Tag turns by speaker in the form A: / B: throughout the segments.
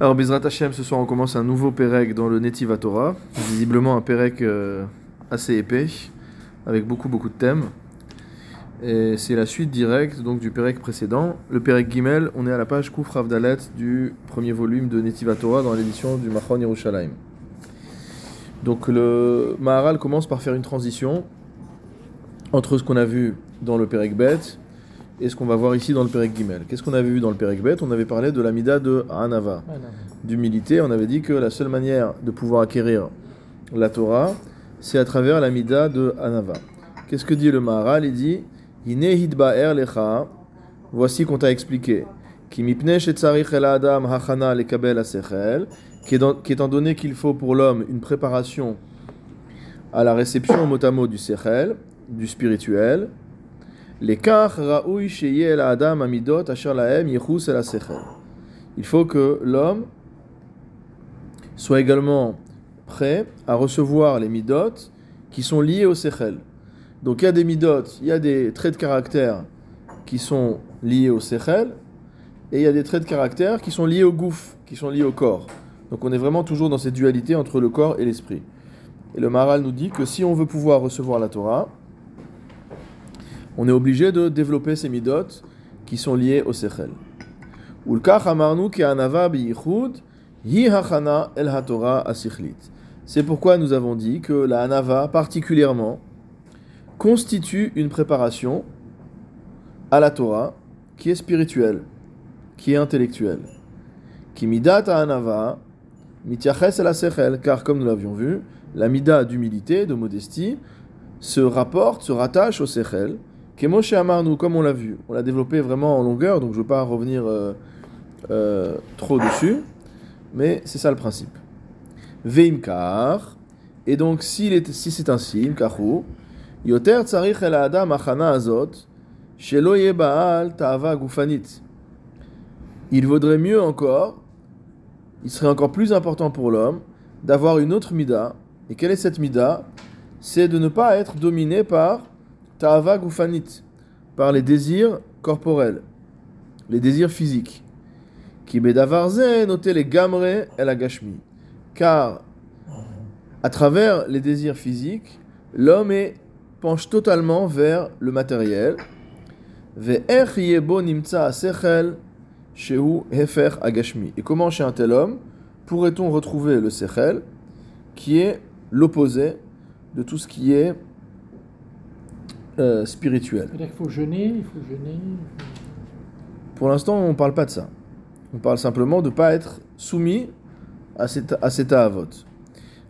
A: Alors, Bezrat Hashem, ce soir, on commence un nouveau Pérec dans le Netiva Torah. Visiblement, un Pérec euh, assez épais, avec beaucoup, beaucoup de thèmes. Et c'est la suite directe donc, du Pérec précédent. Le Pérec Gimel, on est à la page Kouf Ravdalet du premier volume de Netiva Torah dans l'édition du Machon Yerushalayim. Donc, le Maharal commence par faire une transition entre ce qu'on a vu dans le Pérec Bet et ce qu'on va voir ici dans le Pérec Gimel. Qu'est-ce qu'on avait vu dans le Pérec Bet? On avait parlé de l'amida de Hanava, d'humilité. On avait dit que la seule manière de pouvoir acquérir la Torah, c'est à travers l'amida de Hanava. Qu'est-ce que dit le Maharal? Il dit lecha, voici qu'on t'a expliqué. Qu'étant donné qu'il faut pour l'homme une préparation à la réception mot à mot du sechel, du spirituel, il faut que l'homme soit également prêt à recevoir les midot qui sont liés au sechel. Donc il y a des midot, il y a des traits de caractère qui sont liés au sechel, et il y a des traits de caractère qui sont liés au gouffre, qui sont liés au corps. Donc on est vraiment toujours dans cette dualité entre le corps et l'esprit. Et le Maral nous dit que si on veut pouvoir recevoir la Torah, on est obligé de développer ces midot qui sont liés au sechel. C'est pourquoi nous avons dit que la anava particulièrement constitue une préparation à la Torah qui est spirituelle, qui est intellectuelle. Qui midat anava sechel, car comme nous l'avions vu, la mida d'humilité, de modestie, se rapporte, se rattache au sechel, Kemoshe Amarnu, comme on l'a vu, on l'a développé vraiment en longueur, donc je ne veux pas revenir euh, euh, trop dessus, mais c'est ça le principe. Veimkar, et donc si c'est ainsi, Imkahu, Yoter tsarich el adam achana azot, shelo baal ta'ava gufanit. Il vaudrait mieux encore, il serait encore plus important pour l'homme d'avoir une autre mida. Et quelle est cette mida C'est de ne pas être dominé par Ta'ava gufanit, par les désirs corporels, les désirs physiques. Qui bedavarze les gamre et la gashmi. Car, à travers les désirs physiques, l'homme penche totalement vers le matériel. Et comment chez un tel homme pourrait-on retrouver le sechel qui est l'opposé de tout ce qui est euh, spirituel.
B: Il faut jeûner, il faut jeûner.
A: Pour l'instant, on ne parle pas de ça. On parle simplement de ne pas être soumis à cet, à cet vote.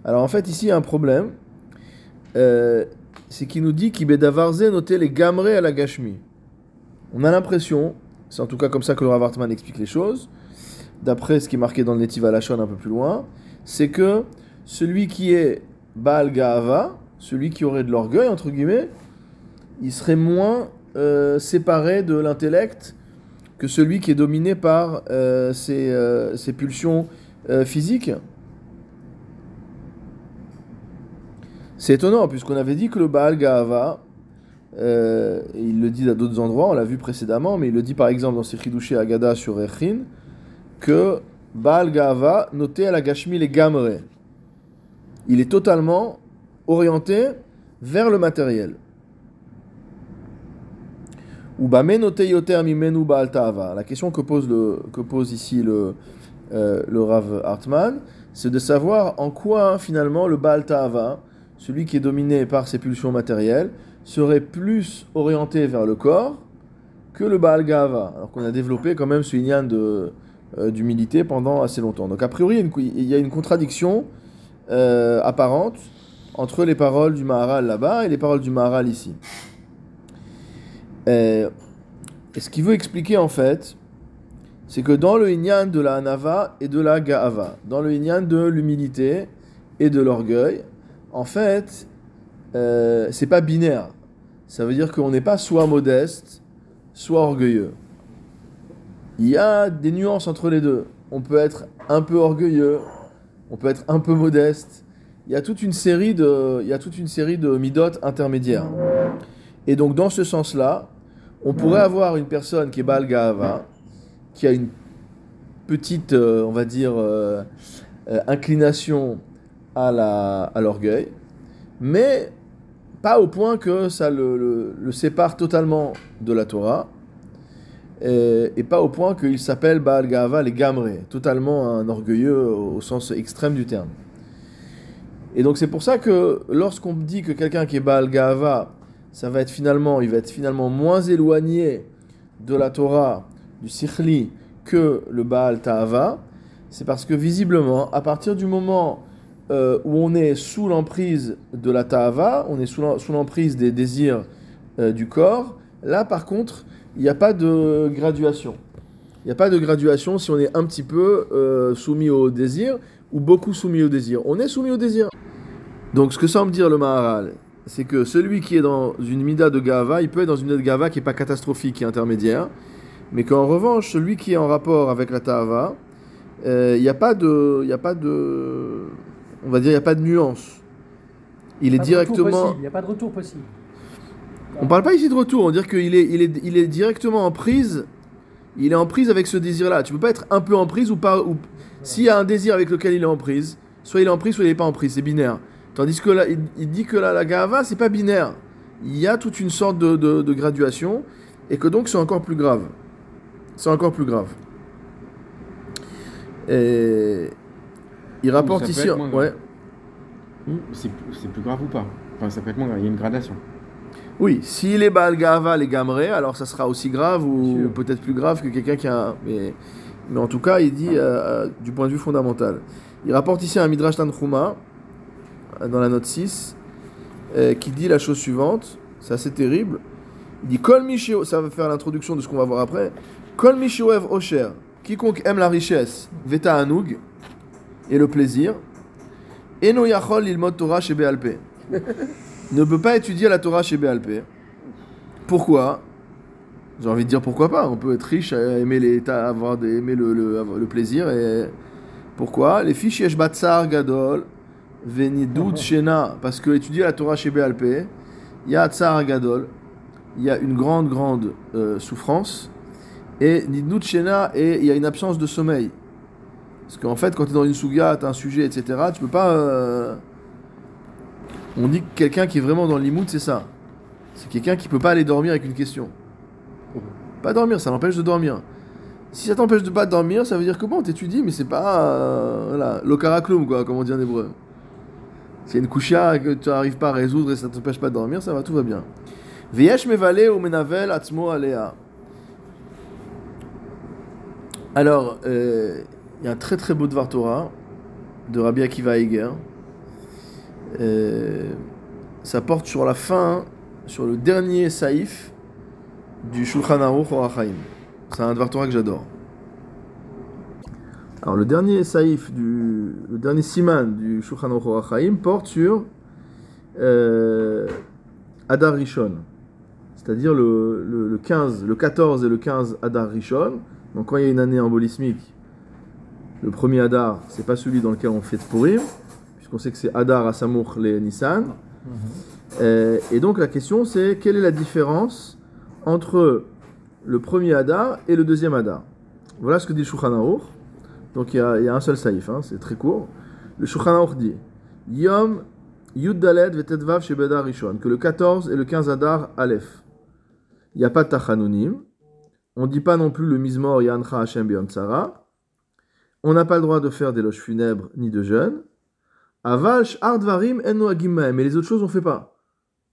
A: Alors en fait, ici, il y a un problème. Euh, c'est qu'il nous dit qu'Ibedavarze notait les gamrés à la gashmi. On a l'impression, c'est en tout cas comme ça que le Ravartman explique les choses, d'après ce qui est marqué dans le Netiv Alashon un peu plus loin, c'est que celui qui est Baal Gaava, celui qui aurait de l'orgueil, entre guillemets, il serait moins euh, séparé de l'intellect que celui qui est dominé par euh, ses, euh, ses, pulsions physiques. C'est étonnant, puisqu'on avait dit que le Baal Gaava, il le dit à d'autres endroits, on l'a vu précédemment, mais il le dit par exemple dans Sechidouché Agada sur Echin, que Baal Gaava notait à la Gashmi les Gamre. Il est totalement orienté vers le matériel. La question que pose, le, que pose ici le, euh, le Rav Hartman, c'est de savoir en quoi finalement le Baal Ta'ava, celui qui est dominé par ses pulsions matérielles, serait plus orienté vers le corps que le Baal Gava, alors qu'on a développé quand même ce lignan de, euh, d'humilité pendant assez longtemps. Donc a priori, il y a une contradiction euh, apparente entre les paroles du Maharal là-bas et les paroles du Maharal ici. Euh, et ce qu'il veut expliquer en fait, c'est que dans le Inyan de la Hanava et de la Ga'ava, dans le Inyan de l'humilité et de l'orgueil, en fait, euh, c'est pas binaire. Ça veut dire qu'on n'est pas soit modeste, soit orgueilleux. Il y a des nuances entre les deux. On peut être un peu orgueilleux, on peut être un peu modeste. Il y a toute une série de, il y a toute une série de midotes intermédiaires. Et donc dans ce sens-là, on pourrait avoir une personne qui est Baal qui a une petite, euh, on va dire, euh, euh, inclination à la- à l'orgueil, mais pas au point que ça le, le- le sépare totalement de la Torah, et, et pas au point qu'il s'appelle Baal Gava les Gamré, totalement un orgueilleux au sens extrême du terme. Et donc c'est pour ça que lorsqu'on dit que quelqu'un qui est Baal Gava, ça va être finalement, il va être finalement moins éloigné de la Torah, du Sikhli, que le Baal Ta'ava, c'est parce que visiblement, à partir du moment euh, où on est sous l'emprise de la Ta'ava, on est sous l'emprise des désirs euh, du corps, là par contre, il n'y a pas de graduation. Il n'y a pas de graduation si on est un petit peu euh, soumis au désir ou beaucoup soumis au désir. On est soumis au désir. Donc ce que semble dire le Maharal, c'est que celui qui est dans une mida de Gava, il peut être dans une mida de Gava qui n'est pas catastrophique, qui est intermédiaire, mais qu'en revanche, celui qui est en rapport avec la Ta'ava, euh, il n'y a pas de... Il y a pas de... On va dire, il n'y a pas de nuance. Il est directement...
B: Il n'y a pas de retour possible.
A: On parle pas ici de retour, on dit qu'il est, il est, il est directement en prise. Il est en prise avec ce désir-là. Tu peux pas être un peu en prise ou pas. Ou... S'il y a un désir avec lequel il est en prise, soit il est en prise, soit il n'est pas en prise. C'est binaire. Tandis que là, il, il dit que là, la gava, c'est pas binaire. Il y a toute une sorte de, de- de graduation et que donc c'est encore plus grave. C'est encore plus grave. Et il rapporte ici. Ouais.
C: C'est plus grave ou pas? Enfin, ça peut être moins grave, il y a une gradation.
A: Oui, s'il est Baal Gava les Gamré, alors ça sera aussi grave ou peut-être plus grave que quelqu'un qui a. Mais, mais en tout cas, il dit euh, euh, du point de vue fondamental. Il rapporte ici un Midrash Tanchuma, dans la note 6, euh, qui dit la chose suivante c'est assez terrible. Il dit ça va faire l'introduction de ce qu'on va voir après. Kol Mishioev Osher, quiconque aime la richesse, Veta Anoug, et le plaisir, Eno Yachol Ilmod Torah chez Bealpe ne peut pas étudier la Torah chez BLP. Pourquoi? J'ai envie de dire pourquoi pas. On peut être riche, euh, aimer, les, avoir des- aimer le, le- plaisir. Et pourquoi? Les fiches Batsar Gadol, Venidut Shena. Parce que étudier la Torah chez BLP, il y a Tsar Gadol, il y a une grande, grande euh, souffrance. Et Nidut Shena, et il y a une absence de sommeil. Parce qu'en fait, quand tu es dans une souga, tu as un sujet, etc., tu peux pas. euh, on dit que quelqu'un qui est vraiment dans l'imout, c'est ça. C'est quelqu'un qui peut pas aller dormir avec une question. Pas dormir, ça l'empêche de dormir. Si ça t'empêche de pas dormir, ça veut dire que bon, t'étudies, mais c'est pas. euh, voilà, l'okarakloum, quoi, comme on dit en hébreu. C'est une kushia que tu n'arrives pas à résoudre et ça t'empêche pas de dormir, ça va, tout va bien. Viesh mevale ou menavel atzmo alea. Alors, euh, il y a un très très beau Dvar Torah de Rabbi Akiva Eger. Euh, ça porte sur la fin, sur le dernier saïf du Shulchan Aruch Orachaim. C'est un Dvar Torah que j'adore. Alors le dernier saïf, du, le dernier siman du Shulchan Aruch porte sur euh, Adar Rishon, c'est-à-dire le, le, le 15, le 14 et le 15 Adar Rishon. Donc quand il y a une année embolismique, le premier Adar, c'est pas celui dans lequel on fait de Purim, puisqu'on sait que c'est Adar Asamour les Nissan. Euh, et donc la question c'est quelle est la différence entre le premier Hadar et le deuxième Hadar Voilà ce que dit Shulchan Aruch. Donc il y, a, il y a un seul saïf, hein, c'est très court. Le Shulchan Aruch dit Yom Yud Daled Vetetvav Shebedar Rishon, que le 14 et le 15 Hadar Aleph. Il n'y a pas de Tachanonim. On ne dit pas non plus le Mizmor Yancha Hashem Beyom Tzara. On n'a pas le droit de faire d'éloges funèbres ni de jeûne. Aval Sh'ar Dvarim En Noagim Mahem. Mais les autres choses, on ne fait pas.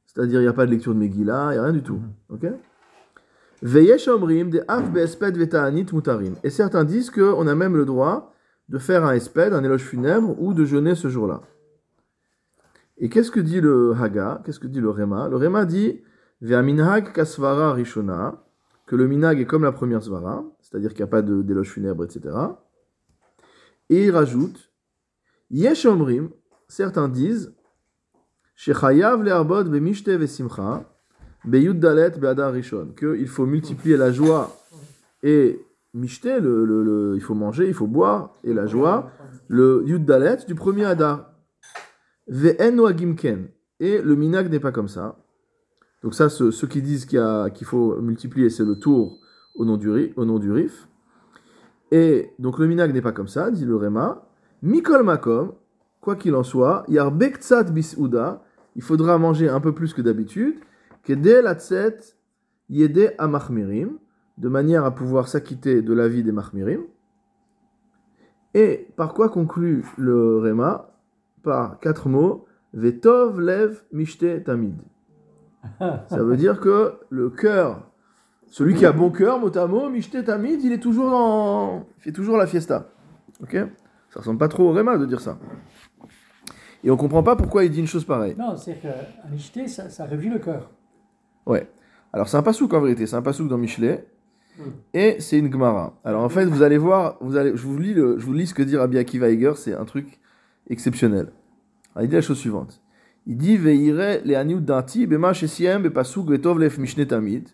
A: C'est-à-dire, il n'y a pas de lecture de Megillah, il n'y a rien du tout. Ok? Et certains disent qu'on a même le droit de faire un esped, un éloge funèbre, ou de jeûner ce jour-là. Et qu'est-ce que dit le Haga? Qu'est-ce que dit le Rema? Le Rema dit kasvara rishona, que le minag est comme la première svara, c'est-à-dire qu'il n'y a pas d'éloge funèbre, etc. Et il rajoute Yesh Omrim, certains disent Shechayav le'arbod ve'simcha, be'yud be'adar rishon, qu'il faut multiplier la joie et mishte, le, le- il faut manger, il faut boire, et la joie, le yud dalet du premier adar. Ve'en et le minag n'est pas comme ça. Donc ça, ce- ceux qui disent qu'il qu'il faut multiplier, c'est le tour au nom du, au nom du rif. Et donc le minag n'est pas comme ça, dit le Réma. Mikol makom, quoi qu'il en soit, yar bektsat bisouda, il faudra manger un peu plus que d'habitude, de manière à pouvoir s'acquitter de la vie des machmirim. Et par quoi conclut le Réma Par quatre mots, vetov lev mishte tamid. Ça veut dire que le cœur, celui qui a bon cœur, mot à mot, mishte tamid, il est toujours dans, il fait toujours la fiesta. Ok? Ça ressemble pas trop au Réma de dire ça. Et on comprend pas pourquoi il dit une chose pareille.
B: Non, c'est qu'à Michté, ça, ça le cœur.
A: Ouais. Alors c'est un pasouk en vérité, c'est un pasouk dans Michelet. Et c'est une Gemara. Alors en fait, vous allez voir, vous allez, je, vous lis le, je vous lis ce que dit Rabbi Akiva Eger, c'est un truc exceptionnel. Alors, il dit la chose suivante. Il dit Veire le danti bema shesiem bepasuk vetov lef mishne tamid.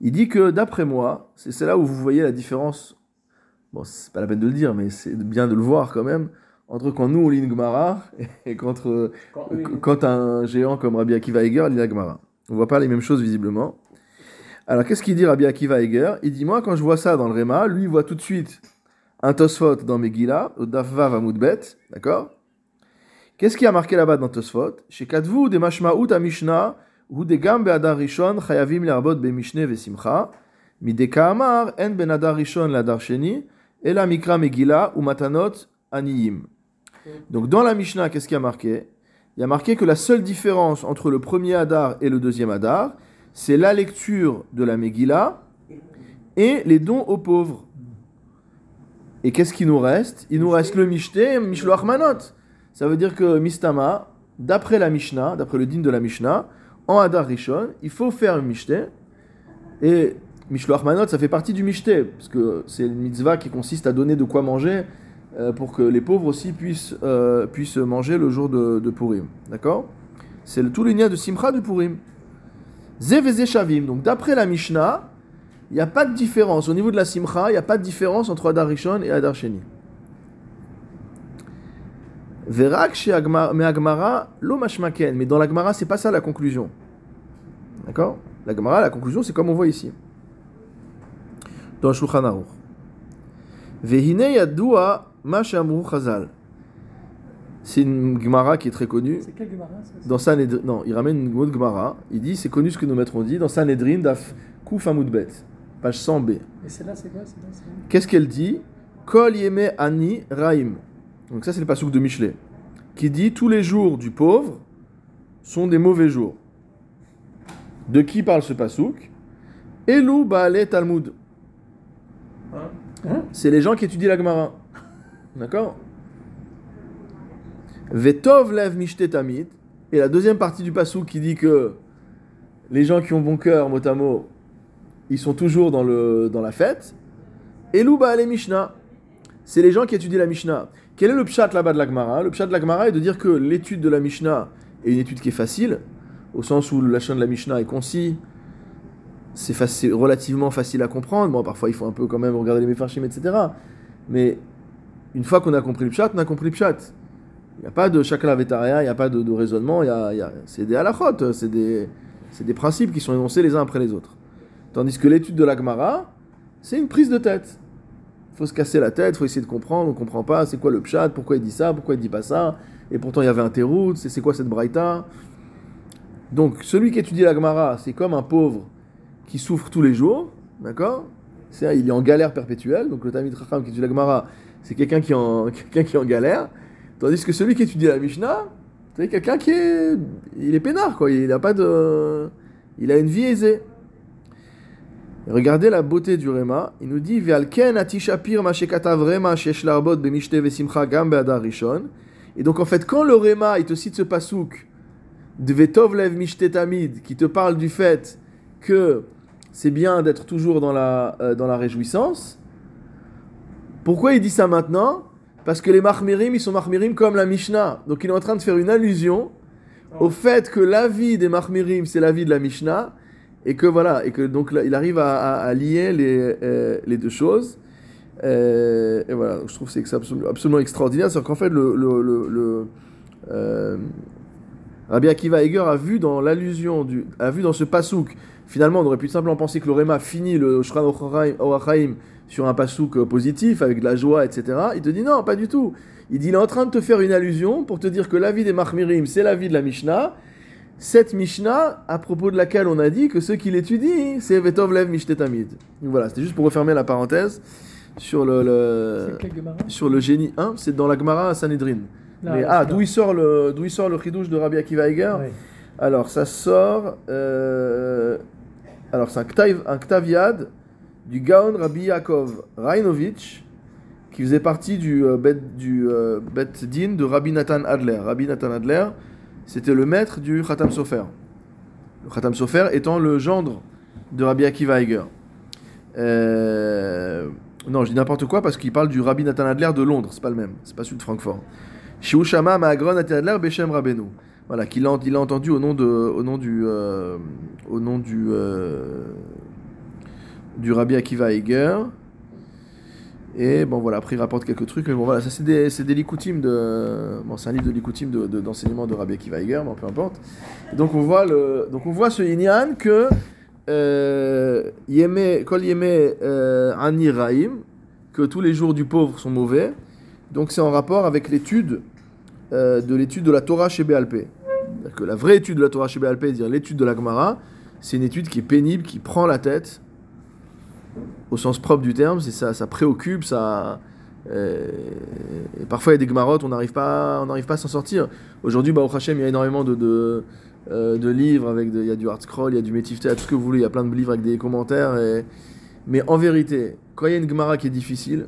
A: Il dit que d'après moi, c'est là où vous voyez la différence. Bon, c'est pas la peine de le dire, mais c'est bien de le voir quand même entre quand nous on lit une Gemara et quand, quand un géant comme Rabbi Akiva Eger lit la Gemara. On voit pas les mêmes choses visiblement. Alors qu'est-ce qu'il dit Rabbi Akiva Eger? Il dit moi quand je vois ça dans le Réma, lui il voit tout de suite un Tosfot dans Megillah, au Dafva Vamoudbet, d'accord? Qu'est-ce qui a marqué là-bas dans Tosfot? Chez Kadvu de Mashmaout Mishnah, ou de Gam Be'adar Rishon, Chayavim Le'arbot Be'mishne Ve'simcha, En Ben Adar Rishon L'Adar Sheni, et la Mikra Megillah, ou Matanot Aniyim. Donc dans la Mishnah, qu'est-ce qui a marqué? Il y a marqué que la seule différence entre le premier Hadar et le deuxième Hadar, c'est la lecture de la Megillah et les dons aux pauvres. Et qu'est-ce qui nous reste? Il nous reste le Mishté Mishloach Manot. Ça veut dire que Mistama, d'après la Mishnah, d'après le din de la Mishnah, en Hadar Rishon, il faut faire un Mishté. Et Mishloach Manot, ça fait partie du Mishté, parce que c'est une mitzvah qui consiste à donner de quoi manger euh, pour que les pauvres aussi puissent, euh, puissent manger le jour de, Purim. D'accord? C'est le, tout le de Simcha de Purim. Zeveze Shavim. Donc d'après la Mishnah, il n'y a pas de différence. Au niveau de la Simcha, il n'y a pas de différence entre Adar Rishon et Adar Sheni. Verak chez Agmara, lo mashmaken. Mais dans la Gemara, c'est pas ça la conclusion. D'accord? La Gemara, la conclusion, c'est comme on voit ici. Dans Shulchan Aruch. Vehine yadua ma shamru chazal. C'est une Gemara qui est très connue.
B: C'est quel Gemara
A: Dans Sanhedrin, non, il ramène une autre Gemara. Il dit, c'est connu ce que nos maîtres ont dit, dans Sanhedrin, daf Kuf Amudbet, page 100b.
B: Et celle-là, c'est quoi celle-là, c'est quoi?
A: Qu'est-ce qu'elle dit? Kol yeme ani raim. Donc ça, c'est le pasouk de Michelet. Qui dit, tous les jours du pauvre sont des mauvais jours. De qui parle ce pasouk? Elou Baale Talmud.
B: Hein?
A: C'est les gens qui étudient la Gemara. D'accord? Vetov lev. Et la deuxième partie du pasouk qui dit que les gens qui ont bon cœur, mot à mot, ils sont toujours dans, le, dans la fête. Elou Baale Mishnah. C'est les gens qui étudient la Mishnah. Quel est le pshat là-bas de la Gemara? Le pshat de la Gemara est de dire que l'étude de la Mishnah est une étude qui est facile, au sens où la chaîne de la Mishnah est concis, c'est relativement facile à comprendre. Bon, parfois il faut un peu quand même regarder les Mefarshim, etc. Mais une fois qu'on a compris le pshat, on a compris le pshat. Il n'y a pas de chakla vetaria, il n'y a pas de, raisonnement, y a, a- c'est des halachot, c'est des, des principes qui sont énoncés les uns après les autres. Tandis que l'étude de la Gemara, c'est une prise de tête. Il faut se casser la tête, il faut essayer de comprendre, on ne comprend pas, c'est quoi le pshat, pourquoi il dit ça, pourquoi il dit pas ça, et pourtant il y avait un terout, c'est quoi cette braïta? Donc celui qui étudie la Gemara, c'est comme un pauvre qui souffre tous les jours, d'accord? Il est en galère perpétuelle, donc le Talmid Chacham qui étudie la Gemara, c'est quelqu'un qui, en- en galère, tandis que celui qui étudie la Mishnah, c'est quelqu'un qui est, il est peinard quoi, il a pas de, il a une vie aisée. Regardez la beauté du Réma. Il nous dit atishapir gam. Et donc en fait, quand le Réma il te cite ce pasouk de Vetov lev tamid qui te parle du fait que c'est bien d'être toujours dans la, euh, dans la réjouissance, pourquoi il dit ça maintenant? Parce que les mahmirim ils sont mahmirim comme la Mishnah. Donc il est en train de faire une allusion au fait que la vie des mahmirim c'est la vie de la Mishnah et que voilà et que donc il arrive à, lier les, euh, les deux choses. Euh, et voilà. Donc je trouve que c'est absolument, extraordinaire. C'est qu'en fait le, euh, Rabbi Akiva Eger a vu dans l'allusion, du, a vu dans ce pasouk, finalement on aurait pu simplement penser que le Réma finit le Shran Orachaim sur un pasouk euh, positif, avec de la joie, etc. Il te dit non, pas du tout. Il dit il est en train de te faire une allusion pour te dire que la vie des Mahmirim, c'est la vie de la Mishnah. Cette Mishnah, à propos de laquelle on a dit que ceux qui l'étudient, c'est Vetov Lev Mishtetamid. Donc voilà, c'était juste pour refermer la parenthèse sur le, sur le génie 1, c'est dans la Gemara à Sanhedrin.
B: Non,
A: ah, d'où il sort le d'où il sort le chidouche de Rabbi Akiva Eger
B: Ouais.
A: Alors, ça sort. euh, alors, c'est un, ktav, un ktaviad du Gaon Rabbi Yaakov Rainovich, qui faisait partie du, euh, bet, du euh, bet din de Rabbi Nathan Adler. Rabbi Nathan Adler, c'était le maître du Khatam Sofer. Le Khatam Sofer étant le gendre de Rabbi Akiva Eger. Euh, non, je dis n'importe quoi parce qu'il parle du Rabbi Nathan Adler de Londres, c'est pas le même, c'est pas celui de Francfort. Shiushama Maagron Nathan Adler Beshem Rabbeinu. Voilà, qu'il a, entendu au nom, de, au nom du, euh, au nom du, euh, du Rabbi Akiva Eger. Et bon voilà, après il rapporte quelques trucs, mais bon voilà, ça c'est des, c'est des de, bon c'est un livre de likutim de, de- d'enseignement de Rabbi Akiva Eger, bon peu importe. Donc on voit le, donc on voit ce Inyan que euh, Yeme, Kol Yeme Ani que tous les jours du pauvre sont mauvais. Donc c'est en rapport avec l'étude euh, de l'étude de la Torah chez. C'est-à-dire que la vraie étude de la Torah chez Béalpé, c'est-à-dire l'étude de la Gemara, c'est une étude qui est pénible, qui prend la tête, au sens propre du terme, c'est ça, ça préoccupe, ça. euh, parfois il y a des Gemarotes, on n'arrive pas, on n'arrive pas à s'en sortir. Aujourd'hui, bah, au Hachem, il y a énormément de, euh, de livres, avec de- il y a du hard scroll, il y a du Metifte, tout ce que vous voulez, il y a plein de livres avec des commentaires. Mais en vérité, quand il y a une Gemara qui est difficile,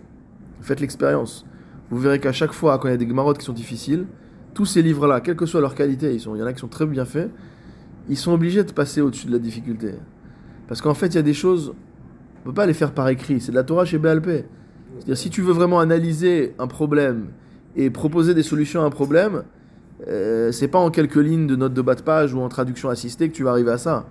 A: faites l'expérience. Vous verrez qu'à chaque fois, quand il y a des Gemarotes qui sont difficiles, tous ces livres-là, quelle que soit leur qualité, il y en a qui sont très bien faits, ils sont obligés de passer au-dessus de la difficulté. Parce qu'en fait, il y a des choses, on ne peut pas les faire par écrit, c'est de la Torah chez BLP. C'est-à-dire, si tu veux vraiment analyser un problème et proposer des solutions à un problème, euh, c'est pas en quelques lignes de notes de bas de page ou en traduction assistée que tu vas arriver à ça.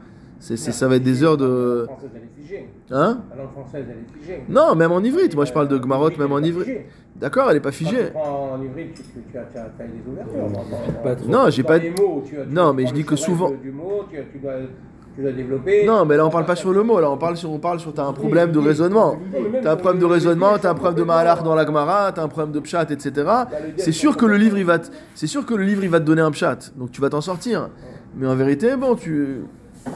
A: C'est, c'est- ça va être des heures
D: La
A: de.
D: langue française, elle est figée.
A: Hein
D: La langue française, elle est figée.
A: Non, même en ivrite. Moi, je parle de Gmarot, même en ivrite. D'accord, elle est pas figée.
D: en ivrite, tu, tu, tu as, tu as- tu as des ouvertures.
C: Pas trop.
A: Non, j'ai pas-
D: les mots, tu as- tu
A: Non, mais je dis que souvent-
D: Du mot, tu, dois, tu dois développer.
A: Non, mais là, on parle pas sur le mot. Là, on parle sur, on parle sur. T'as un problème de raisonnement. T'as un problème de raisonnement, t'as un problème de Mahalach dans la Gemara, t'as un problème de Pshat, etc. C'est sûr que le livre, il va, te- c'est sûr que le livre, il va te donner un Pshat. Donc tu vas t'en sortir. Mais en vérité, bon, tu,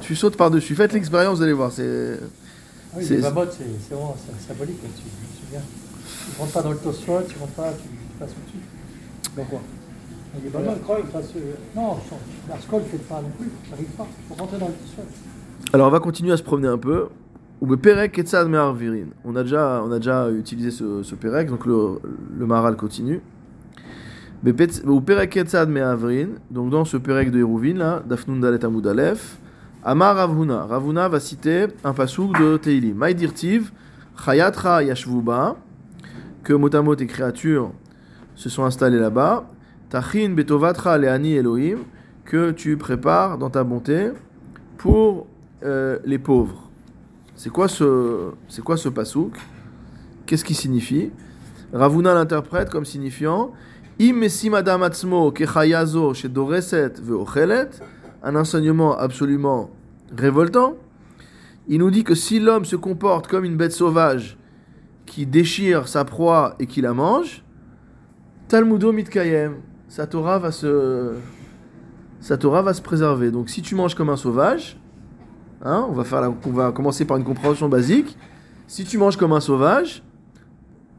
A: tu sautes par dessus. Faites l'expérience, vous allez voir. C'est.
B: Ah oui,
A: C'est-
B: vraiment symbolique là-dessus. C'est bien. Tu rentres pas dans le Tosfot, tu rentres pas, tu, tu passes au-dessus.
D: Donc, quoi?
B: Les babot, tu passes. euh, Non, la scroll, ne fait pas non plus. J'arrive pas. Il faut rentrer dans le Tosfot.
A: Alors on va continuer à se promener un peu. Perek. On a déjà, on a déjà utilisé ce, ce Perek, donc le, le Maharal continue. Perek. Donc dans ce Perek de Hérouvin, là, Dafnun Dalet Amud Aleph, Amar Ravuna. Ravuna va citer un pasouk de Teilim. Maïdirtiv, Chayatra Yashvuba, que Motamot et créatures se sont installés là-bas. Tachin Betovatra Leani Elohim, que tu prépares dans ta bonté pour euh, les pauvres. C'est quoi ce, ce pasouk Qu'est-ce qui signifie? Ravuna l'interprète comme signifiant Im adam atzmo kechayazo shedoreset veochelet, un enseignement absolument révoltant. Il nous dit que si l'homme se comporte comme une bête sauvage qui déchire sa proie et qui la mange, Talmudo mitkayem, sa Torah va se, sa Torah va se préserver. Donc si tu manges comme un sauvage, hein, on, va faire la- on va commencer par une compréhension basique. Si tu manges comme un sauvage,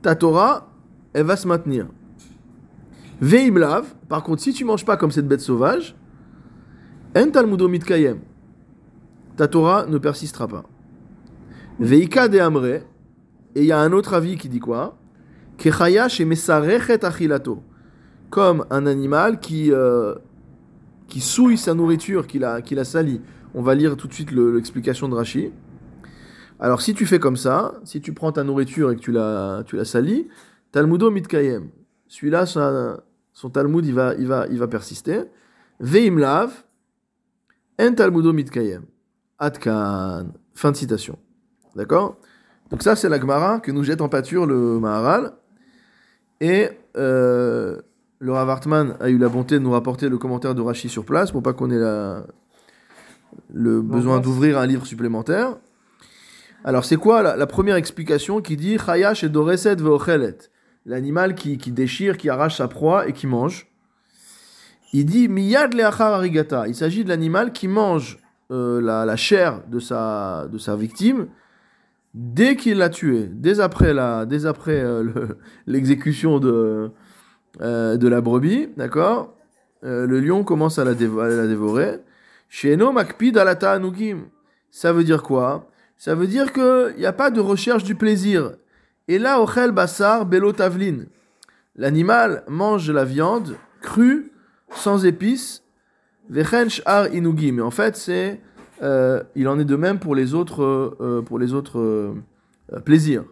A: ta Torah, elle va se maintenir. Veimlav, par contre, si tu manges pas comme cette bête sauvage, en talmudo mitkayem, ta Torah ne persistera pas. Veika de amre, et il y a un autre avis qui dit quoi? Kechaya shemesarechet achilato, comme un animal qui, euh, qui souille sa nourriture, qui la, qui la salit. On va lire tout de suite le- l'explication de Rashi. Alors, si tu fais comme ça, si tu prends ta nourriture et que tu la, tu la salis, Talmudo mitkayem. Celui-là, sa- son Talmud, il va, il va, il va persister. Veimlav, en Talmudo mitkayem. Atkan. Fin de citation. D'accord? Donc, ça, c'est la Gemara que nous jette en pâture le Maharal. Et euh, le Rav Hartman a eu la bonté de nous rapporter le commentaire de Rashi sur place pour pas qu'on ait la- le besoin d'ouvrir un livre supplémentaire. Alors, c'est quoi la, la première explication qui dit Chayash et Doreset veochelet L'animal qui, qui déchire, qui arrache sa proie et qui mange. Il dit Miyad leachar arigata. Il s'agit de l'animal qui mange euh, la, la chair de sa, de sa victime dès qu'il l'a tué, dès après la, dès après euh, le- l'exécution de, euh, de la brebis, d'accord? Euh, Le lion commence à la, dévorer. Sheno makpid alata anugim. Ça veut dire quoi? Ça veut dire qu'il n'y a pas de recherche du plaisir. Et là, ochel basar belo tavlin. L'animal mange la viande crue, sans épices, vechen sh'ar inugim. Et en fait, c'est, euh, il en est de même pour les autres, euh, pour les autres euh, plaisirs.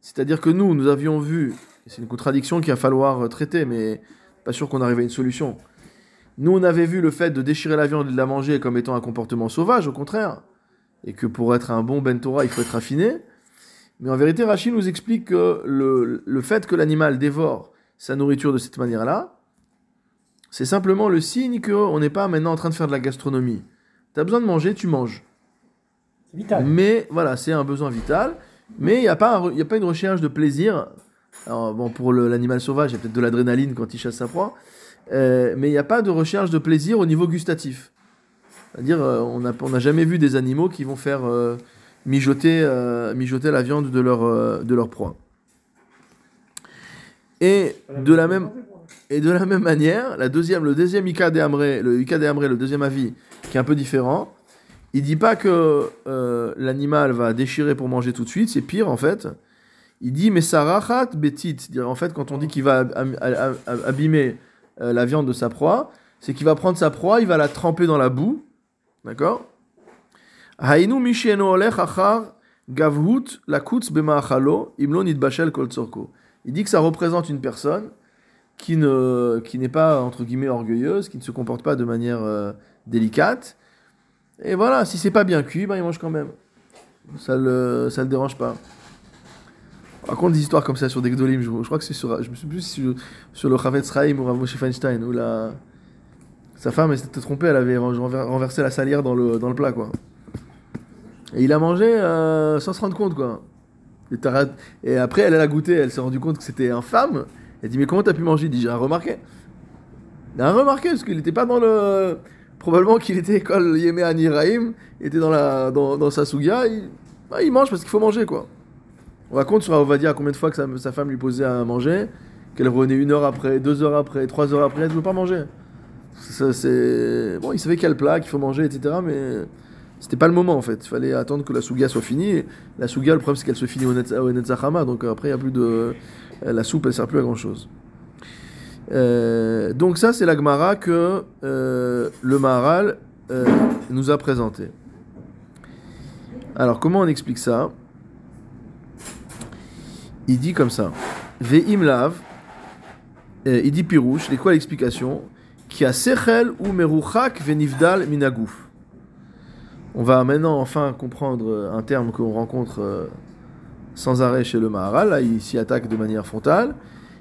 A: C'est-à-dire que nous, nous avions vu, c'est une contradiction qu'il va falloir traiter, mais pas sûr qu'on arrive à une solution. Nous, on avait vu le fait de déchirer la viande et de la manger comme étant un comportement sauvage, au contraire. Et que pour être un bon Ben Torah, il faut être affiné. Mais en vérité, Rachid nous explique que le, le fait que l'animal dévore sa nourriture de cette manière-là, c'est simplement le signe qu'on n'est pas maintenant en train de faire de la gastronomie. Tu as besoin de manger, tu manges.
B: C'est vital.
A: Mais voilà, c'est un besoin vital. Mais il n'y a, pas un y a pas une recherche de plaisir. Alors, bon, pour le- l'animal sauvage, il y a peut-être de l'adrénaline quand il chasse sa proie. Euh, mais il n'y a pas de recherche de plaisir au niveau gustatif. C'est-à-dire, euh, on n'a on jamais vu des animaux qui vont faire euh, mijoter, mijoter la viande de leur, de leur proie. Et de la même, et de la même manière, la deuxième, le deuxième Ika le le deuxième avis, qui est un peu différent, il dit pas que euh, l'animal va déchirer pour manger tout de suite, c'est pire en fait. Il dit mais sarachat betit, en fait quand on dit qu'il va ab- ab- ab- abîmer euh, la viande de sa proie, c'est qu'il va prendre sa proie, il va la tremper dans la boue, d'accord? Imlo. Il dit que ça représente une personne qui ne qui n'est pas entre guillemets orgueilleuse, qui ne se comporte pas de manière euh, délicate. Et voilà, si c'est pas bien cuit, ben il mange quand même. Ça le ça le dérange pas. On raconte des histoires comme ça sur des Gdolim, je, crois que c'est sur je me suis plus sur, le Chavetz Chaim ou Rav Feinstein où la sa femme elle s'était trompée, elle avait renver- renversé la salière dans le dans le plat quoi. Et il a mangé euh, sans se rendre compte quoi. Et, et après, elle, elle a goûté, elle s'est rendu compte que c'était infâme. Elle dit Mais comment t'as pu manger? Il dit J'ai remarqué. Il a remarqué parce qu'il n'était pas dans le. Probablement qu'il était école Yémé Aniraïm, il était dans, la, dans, sa souga. Il, bah, il mange parce qu'il faut manger quoi. On raconte sur Ovadia combien de fois que sa, femme lui posait à manger, qu'elle revenait une heure après, deux heures après, trois heures après, elle ne veut pas manger. Ça, c'est... Bon, il savait quel plat qu'il faut manger, etc. Mais c'était pas le moment en fait. Il fallait attendre que la souga soit finie. La souga, le problème c'est qu'elle se finit au, Netz- au Netzachama, donc après il y a plus de. La soupe elle sert plus à grand chose. donc ça c'est la Gemara que euh, le Maharal euh, nous a présenté. Alors comment on explique ça? Il dit comme ça. Ve'im lav, euh, il dit pirouche, c'est quoi l'explication? Qui a sechel ou meruchak venivdal minagouf. On va maintenant enfin comprendre euh, un terme qu'on rencontre euh, sans arrêt chez le Maharal. Là, il s'y attaque de manière frontale.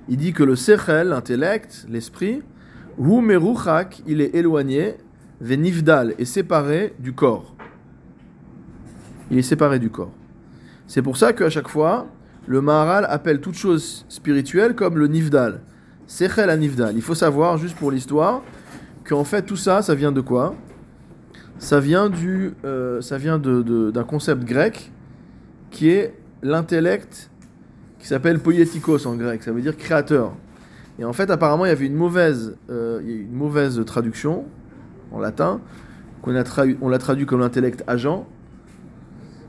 A: Il dit que le sechel, l'intellect, l'esprit, il est éloigné, venivdal, est séparé du corps. Il est séparé du corps. C'est pour ça qu'à chaque fois, le Maharal appelle toute chose spirituelle comme le nivdal. Sechel à nivdal. Il faut savoir, juste pour l'histoire, qu'en fait tout ça, ça vient de quoi? Ça vient, du, euh, vient de, d'un concept grec qui est l'intellect qui s'appelle poietikos en grec, ça veut dire créateur. Et en fait, apparemment, il y avait une mauvaise, euh, une mauvaise traduction en latin, qu'on a on l'a traduit comme l'intellect agent,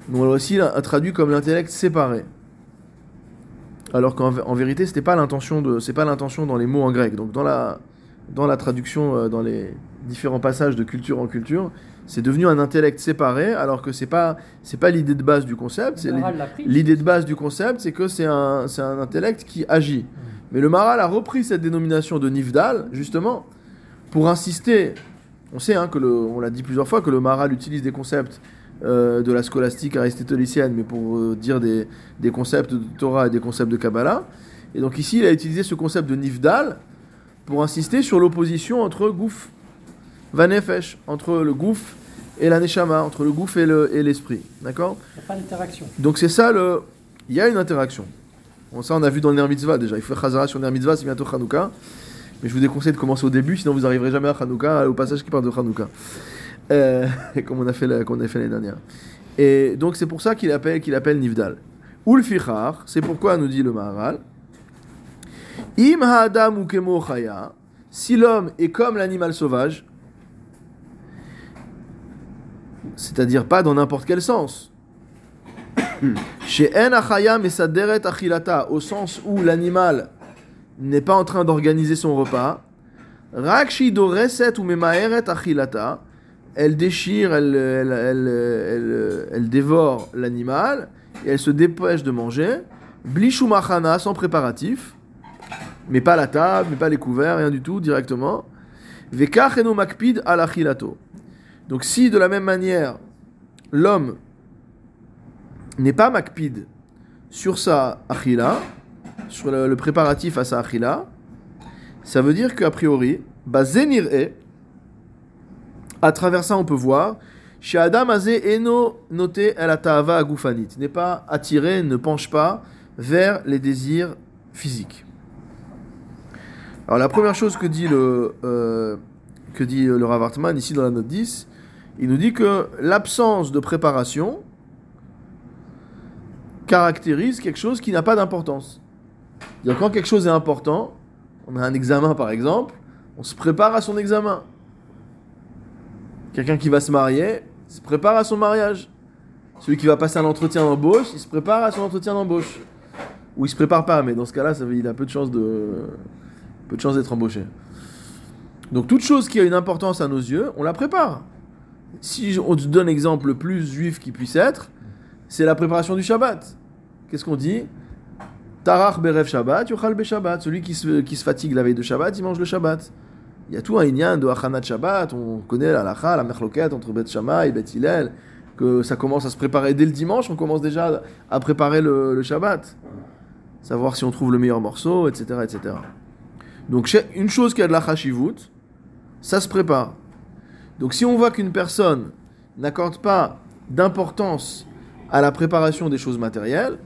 A: mais on l'a aussi traduit comme l'intellect séparé. Alors qu'en en vérité, c'était pas pas l'intention dans les mots en grec. Donc dans la, dans la traduction, euh, dans les différents passages de culture en culture, c'est devenu un intellect séparé, alors que c'est pas, c'est pas l'idée de base du concept. L'idée- de base du concept, c'est que c'est un, c'est un intellect qui agit. Mais le Maharal a repris cette dénomination de Nifdal, justement, pour insister. On sait, hein, que le, on l'a dit plusieurs fois, que le Maharal utilise des concepts euh, de la scolastique aristotélicienne, mais pour euh, dire des, des concepts de Torah et des concepts de Kabbalah. Et donc ici, il a utilisé ce concept de Nifdal pour insister sur l'opposition entre gouf, vanefesh, entre le gouf et la neshama, entre le gouf et le- et l'esprit. D'accord?
B: Il n'y a pas d'interaction.
A: Donc c'est ça le. Il y a une interaction. Bon, ça on a vu dans le Ner Mitzvah déjà. Il faut Chazara sur le Ner Mitzvah, c'est bientôt Hanouka. Mais je vous déconseille de commencer au début, sinon vous n'arriverez jamais à Hanouka, au passage qui parle de Hanouka. Euh, comme on a fait la- comme on a fait l'année dernière. Et donc c'est pour ça qu'il appelle, qu'il appelle Nivdal. Fichar, c'est pourquoi nous dit le Maharal. Im Ha'adam ou Kemo Chaya, si l'homme est comme l'animal sauvage, c'est-à-dire pas dans n'importe quel sens, chez En Achaya Mesaderet Achilata, au sens où l'animal n'est pas en train d'organiser son repas, Rakshi Doreset ou Memaeret Achilata, elle déchire, elle, elle, elle, elle- dévore l'animal et elle se dépêche de manger, Blishu Machana, sans préparatif, mais pas la table, mais pas les couverts, rien du tout, directement. Vekach eno makpid al achilato. Donc si de la même manière, l'homme n'est pas makpid sur sa achila, sur le, préparatif à sa achila, ça veut dire qu'a priori, bazenir e, à travers ça on peut voir, chez Adam noté el agufanit, n'est pas attiré, ne penche pas vers les désirs physiques. Alors la première chose que dit le, euh, que dit le Rav Hartman ici dans la note 10, il nous dit que l'absence de préparation caractérise quelque chose qui n'a pas d'importance. C'est-à-dire, Quand quelque chose est important, on a un examen par exemple, on se prépare à son examen. Quelqu'un qui va se marier se prépare à son mariage. Celui qui va passer un entretien d'embauche, il se prépare à son entretien d'embauche. Ou il se prépare pas, mais dans ce cas-là, ça il a peu de chance de, peu de chance d'être embauché. Donc toute chose qui a une importance à nos yeux, on la prépare. Si on te donne l'exemple le plus juif qui puisse être, c'est la préparation du Shabbat. Qu'est-ce qu'on dit? Tarach berev Shabbat, yochal be Shabbat. Celui qui se, fatigue la veille de Shabbat, il mange le Shabbat. Il y a tout un inyan de Achanat Shabbat, on connaît la lacha, la merloquette entre Bet Shammai et Bet Hillel, que ça commence à se préparer dès le dimanche, on commence déjà à préparer le, Shabbat. Savoir si on trouve le meilleur morceau, etc. etc. Donc une chose qui a de la chashivut, ça se prépare. Donc si on voit qu'une personne n'accorde pas d'importance à la préparation des choses matérielles,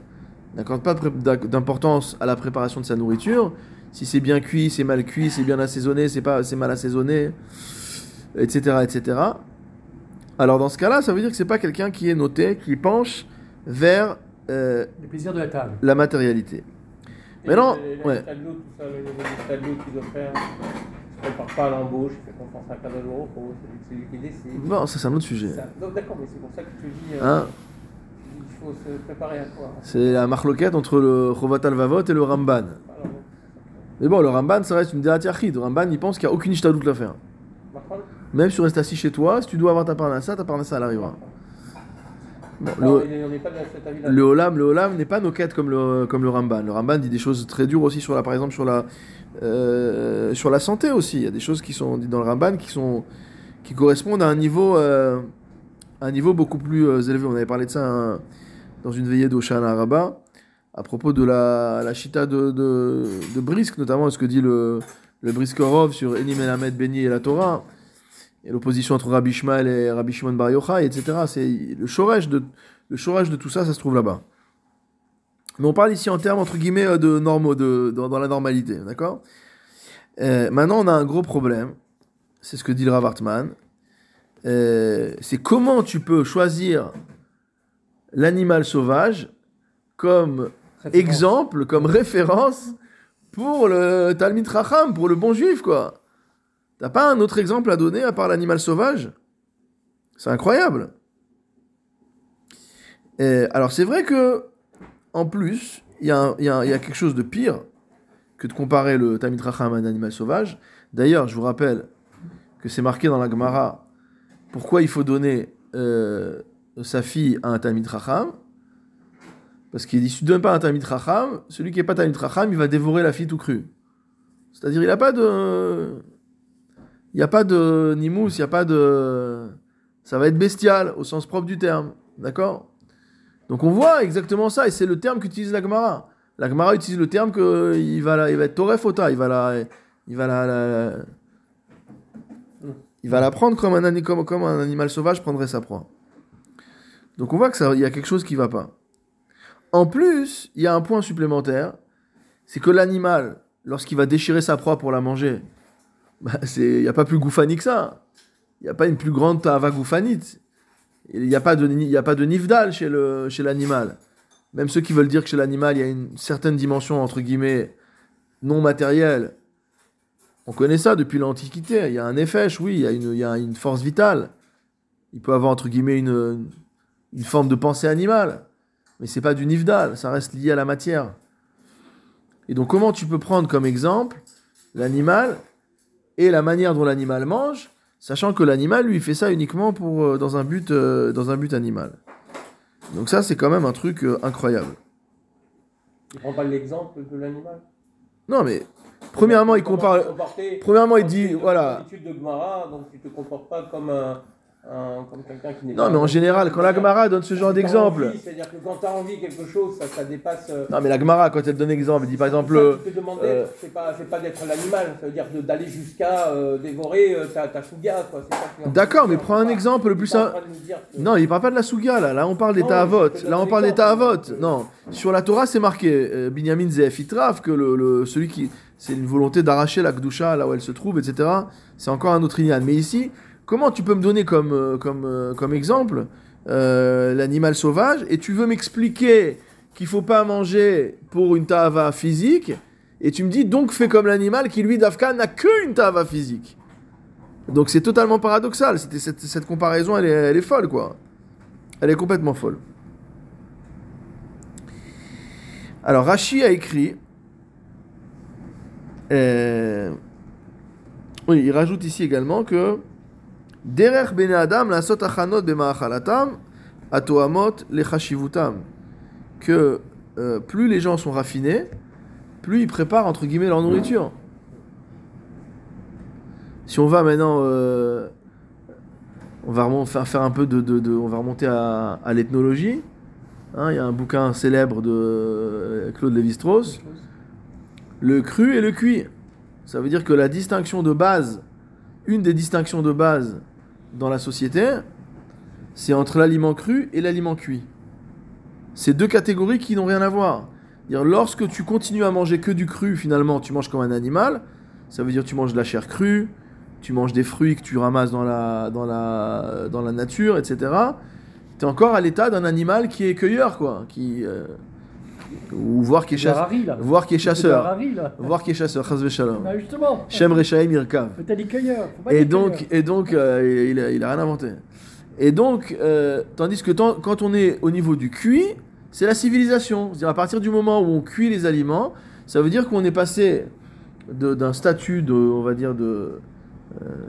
A: n'accorde pas d'importance à la préparation de sa nourriture, si c'est bien cuit, c'est mal cuit, c'est bien assaisonné, c'est pas, c'est mal assaisonné, etc., etc. Alors dans ce cas-là, ça veut dire que c'est pas quelqu'un qui est noté, qui penche vers euh,
B: Les plaisirs de la table.
A: la matérialité. Mais non, ouais.
D: Ne prépare pas à l'embauche, il fait confiance à un cadre c'est lui qui décide.
A: Bon, ça c'est un autre sujet.
D: Ça- donc, D'accord, mais c'est pour ça que tu dis euh,
A: Hein
D: il faut se préparer à quoi
A: c'est la marloquette entre le Chovat al-Vavot et le Ramban.
D: Alors,
A: Mais bon, le Ramban, ça reste une dérat yachid. Le Ramban, il pense qu'il n'y a aucune ishtadout à faire. Même si tu restes assis chez toi, si tu dois avoir ta parnassa, ta parnassa, elle arrivera. Bon,
D: Non,
A: le, le Olam, le Olam n'est pas nos quêtes comme le, comme le Ramban. Le Ramban dit des choses très dures aussi sur la, par exemple, sur la, euh, sur la santé aussi. Il y a des choses qui sont dites dans le Ramban qui sont, qui correspondent à un niveau, euh, un niveau beaucoup plus euh, élevé. On avait parlé de ça hein, dans une veillée d'Oshana Rabbah à propos de la, la chita de, de, de Brisk, notamment ce que dit le, le Briskorov sur Eni Melamed Beni et la Torah, et l'opposition entre Rabbi Shmuel et Rabbi Shimon Bar Yochai, etc. C'est le chorège de, le chorège de tout ça, ça se trouve là-bas. Mais on parle ici en termes entre guillemets euh, de normaux, de, dans, dans la normalité, d'accord? Euh, Maintenant, on a un gros problème, c'est ce que dit le Rav Hartman. Euh, c'est comment tu peux choisir l'animal sauvage comme
B: Référence.
A: exemple, comme référence pour le Talmid Racham, pour le bon juif, quoi. T'as pas un autre exemple à donner à part l'animal sauvage? C'est incroyable. Alors c'est vrai que, en plus, il y, a quelque chose de pire que de comparer le Talmid Racham à un animal sauvage. D'ailleurs, je vous rappelle que c'est marqué dans la Gemara pourquoi il faut donner euh, sa fille à un Talmid Racham. Parce qu'il dit, si tu ne donnes pas un Talmid Racham, celui qui n'est pas Talmid Racham, il va dévorer la fille tout cru. C'est-à-dire, il n'a pas de... Il n'y a pas de nimous, il n'y a pas de... Ça va être bestial, au sens propre du terme. D'accord? Donc on voit exactement ça, et c'est le terme qu'utilise la Gemara. La Gemara utilise le terme qu'il va, la- va être toref ota, il va la... il va la, il va la prendre comme un, comme, un animal sauvage prendrait sa proie. Donc on voit qu'il y a quelque chose qui va pas. En plus, il y a un point supplémentaire, c'est que l'animal, lorsqu'il va déchirer sa proie pour la manger, bah, il n'y a pas plus goufani que ça. Il n'y a pas une plus grande tava goufanite. Il n'y a pas de, y a pas de nifdal chez le- chez l'animal. Même ceux qui veulent dire que chez l'animal, il y a une certaine dimension, entre guillemets, non matérielle. On connaît ça depuis l'Antiquité. Il y a un effet, oui, il y, a une, y a une force vitale. Il peut avoir, entre guillemets, une, une forme de pensée animale. Mais c'est pas du nifdal, ça reste lié à la matière. Et donc, comment tu peux prendre comme exemple l'animal et la manière dont l'animal mange, sachant que l'animal, lui, fait ça uniquement pour, euh, dans, un but, euh, dans un but animal. Donc ça, c'est quand même un truc euh, incroyable.
D: Il prend pas l'exemple de l'animal?
A: Non, mais premièrement, il compare... Premièrement, il dit, voilà...
D: de donc tu te comportes pas comme un, un- comme quelqu'un qui n'est
A: Non,
D: pas-
A: mais en général, quand la Gemara donne ce genre d'exemple...
D: C'est-à-dire que quand tu as envie quelque chose, ça, ça dépasse. euh,
A: Non, mais la Gemara, quand elle donne exemple, elle dit par exemple...
D: ça,
A: euh,
D: tu te demander,
A: euh,
D: c'est pas, c'est pas d'être l'animal, ça veut dire de- d'aller jusqu'à euh, dévorer euh, ta, ta chouga, quoi. c'est ça qui est en-
A: D'accord, mais prends un exemple le plus
D: en
A: simple.
D: train de nous dire que-
A: Non, il parle pas de la Souga, là. Là, on parle des
D: Non,
A: Ta'avot.
D: je te donne
A: Là, on parle des
D: exemple.
A: Ta'avot. Non. Sur la Torah, c'est marqué, euh, Binyamin Zef Itraf, que le, le- celui qui. C'est une volonté d'arracher la Kdusha là où elle se trouve, etc. C'est encore un autre Inyan. Mais ici, comment tu peux me donner comme, euh, euh, comme exemple euh, l'animal sauvage et tu veux m'expliquer qu'il faut pas manger pour une Ta'ava physique et tu me dis donc fais comme l'animal qui lui, Dafka, n'a qu'une Ta'ava physique. Donc c'est totalement paradoxal. Cette, comparaison, elle est, folle, quoi. Elle est complètement folle. Alors Rashi a écrit. oui, il rajoute ici également que Derer bene Adam la achanot b'ma'achalatam atoamot lechashivutam. Que euh, plus les gens sont raffinés, plus ils préparent entre guillemets leur nourriture. Si on va maintenant, euh, on va remon- faire, un peu de, de- de- on va remonter à, à l'ethnologie. Hein, Il y a un bouquin célèbre de euh, Claude Lévi-Strauss, le cru et le cuit. Ça veut dire que la distinction de base, une des distinctions de base dans la société, c'est entre l'aliment cru et l'aliment cuit. C'est deux catégories qui n'ont rien à voir. Lorsque tu continues à manger que du cru, finalement, tu manges comme un animal. Ça veut dire tu manges de la chair crue, tu manges des fruits que tu ramasses dans la, dans la, dans la nature, etc. Tu es encore à l'état d'un animal qui est cueilleur, quoi. Euh, ou voire qui est,
B: C'est de la
A: chasse-
B: rari, là.
A: voire qui est chasseur. Voire qui est chasseur.
B: Justement.
A: Shem Rechaim Irkav. Et donc, et donc euh, il, a, il a rien inventé. Et donc, euh, tandis que quand on est au niveau du cuit, c'est la civilisation. C'est-à-dire à partir du moment où on cuit les aliments, ça veut dire qu'on est passé d'un statut de, on va dire de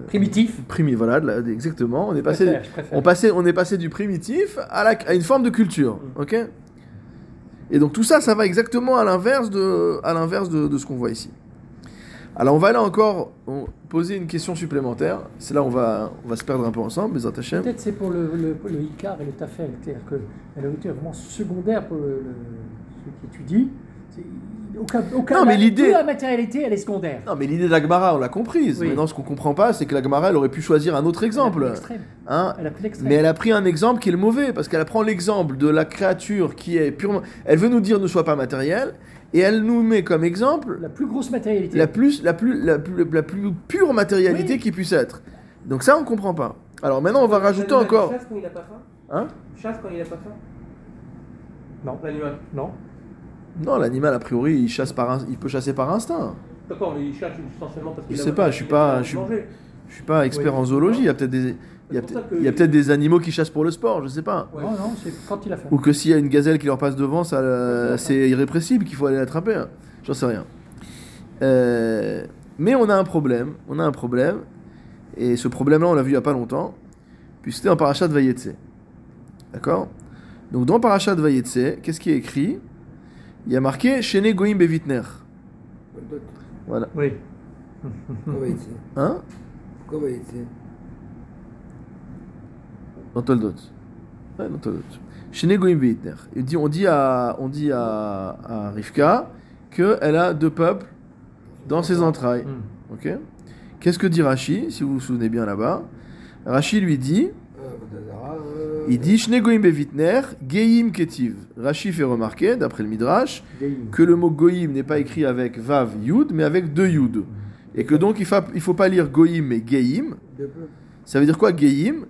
B: Primitif.
A: primi, voilà, exactement. On est passé,
B: préfère,
A: on passait, on est passé du primitif à, la- à une forme de culture,
B: Mm.
A: ok? Et donc tout ça, ça va exactement à l'inverse de, à l'inverse de, ce qu'on voit ici. Alors on va là encore poser une question supplémentaire. C'est là où on va, on va se perdre un peu ensemble, les attachés.
B: Peut-être c'est pour le, le, le Icar et le Tafel. C'est-à-dire que la est vraiment secondaire pour le, le- celui qui étudie. Aucun, aucun,
A: Non, mais
B: la-
A: l'idée-
B: toute la matérialité, elle est secondaire.
A: Non, mais l'idée d'Agmara, on l'a comprise.
B: Oui.
A: Maintenant, ce qu'on comprend pas, c'est que l'Agmara, elle aurait pu choisir un autre
B: Elle a
A: exemple. Hein
B: Elle a pris l'extrême.
A: Mais elle a pris un exemple qui est le mauvais, parce qu'elle prend l'exemple de la créature qui est purement. Elle veut nous dire ne soit pas matérielle, et elle nous met comme exemple
B: La plus grosse matérialité.
A: la plus, la plus, la plus, la plus pure matérialité
B: Oui.
A: qui puisse être. Donc ça, on comprend pas. Alors maintenant, on va rajouter encore.
D: Chasse quand il a pas faim?
A: Hein?
D: Chasse quand il a pas faim?
B: Non.
D: L'animal?
B: Non.
A: Non, l'animal, a priori, il, chasse par in- il peut chasser par instinct.
D: D'accord, mais il chasse essentiellement parce qu'il
A: Je
D: a
A: sais pas, je suis pas- je suis-
D: manger.
A: Je suis pas expert
B: Oui.
A: en zoologie, il y a peut-être des. Il y a peut-être
D: que-
A: animaux qui chassent pour le sport, je sais pas.
D: Ouais.
B: Non, non, c'est quand il a faim.
A: Ou que s'il y a une gazelle qui leur passe devant, ça, euh, c'est irrépressible, qu'il faut aller l'attraper. hein. J'en sais rien. Euh, mais on a un problème. On a un problème. Et ce problème-là, on l'a vu il y a pas longtemps. Puis c'était en Parashat Vayetse. D'accord? Donc dans Parashat Vayetse, qu'est-ce qui est écrit? Il y a marqué Shene Goim Bevitner. Voilà.
B: Oui.
A: Hein? Dans Toldot. Ouais, dans Toldot. Shene Goim Bevitner. Il dit, on dit à, on dit à, à Rivka qu'elle a deux peuples dans ses entrailles.
B: Hmm.
A: Ok? Qu'est-ce que dit Rashi, si vous vous souvenez bien là-bas? Rashi lui dit il dit Shne goyim bevitner, geim ketiv. Rashi fait remarquer, d'après le Midrash, que le mot goyim n'est pas écrit avec vav yud, mais avec deux yud. Et que donc il ne faut pas lire goyim mais geim. Ça veut dire quoi geim?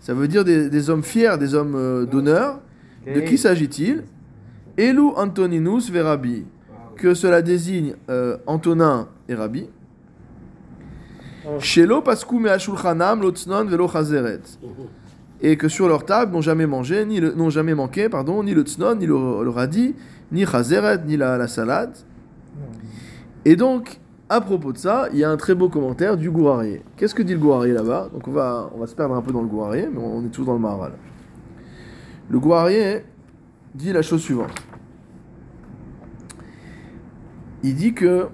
A: Ça veut dire des, des hommes fiers, des hommes euh, d'honneur. De qui s'agit-il? Elu Antoninus verabi. Que cela désigne euh, Antonin et Rabbi. Shelo pasku me'ashulchanam lotznon velo chazeret. Et que sur leur table n'ont jamais mangé, ni n'ont jamais manqué, pardon, ni le tznon, ni le, le radis, ni chazeret, ni la, la salade. Et donc, à propos de ça, il y a un très beau commentaire du Gourarier. Qu'est-ce que dit le Gourarier là-bas? Donc on va, on va se perdre un peu dans le Gourarier, mais on est toujours dans le Maharal. Le Gourarier dit la chose suivante. Il dit que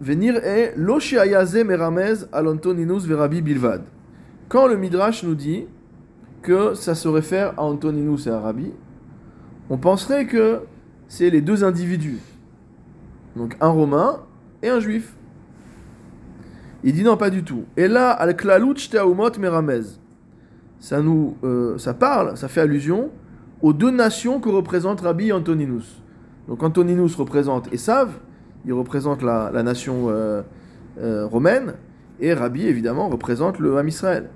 A: venir est l'oshiayaze meramez al-Antoninus verabi bilvad. Quand le Midrash nous dit que ça se réfère à Antoninus et à Rabbi, on penserait que c'est les deux individus. Donc un romain et un juif. Il dit non, pas du tout. Et là, al klalut shtaumot meramez. Ça nous, euh, ça parle, ça fait allusion aux deux nations que représente Rabbi et Antoninus. Donc Antoninus représente Esav, il représente la, la nation euh, euh, romaine, et Rabbi évidemment représente le Ham Israël.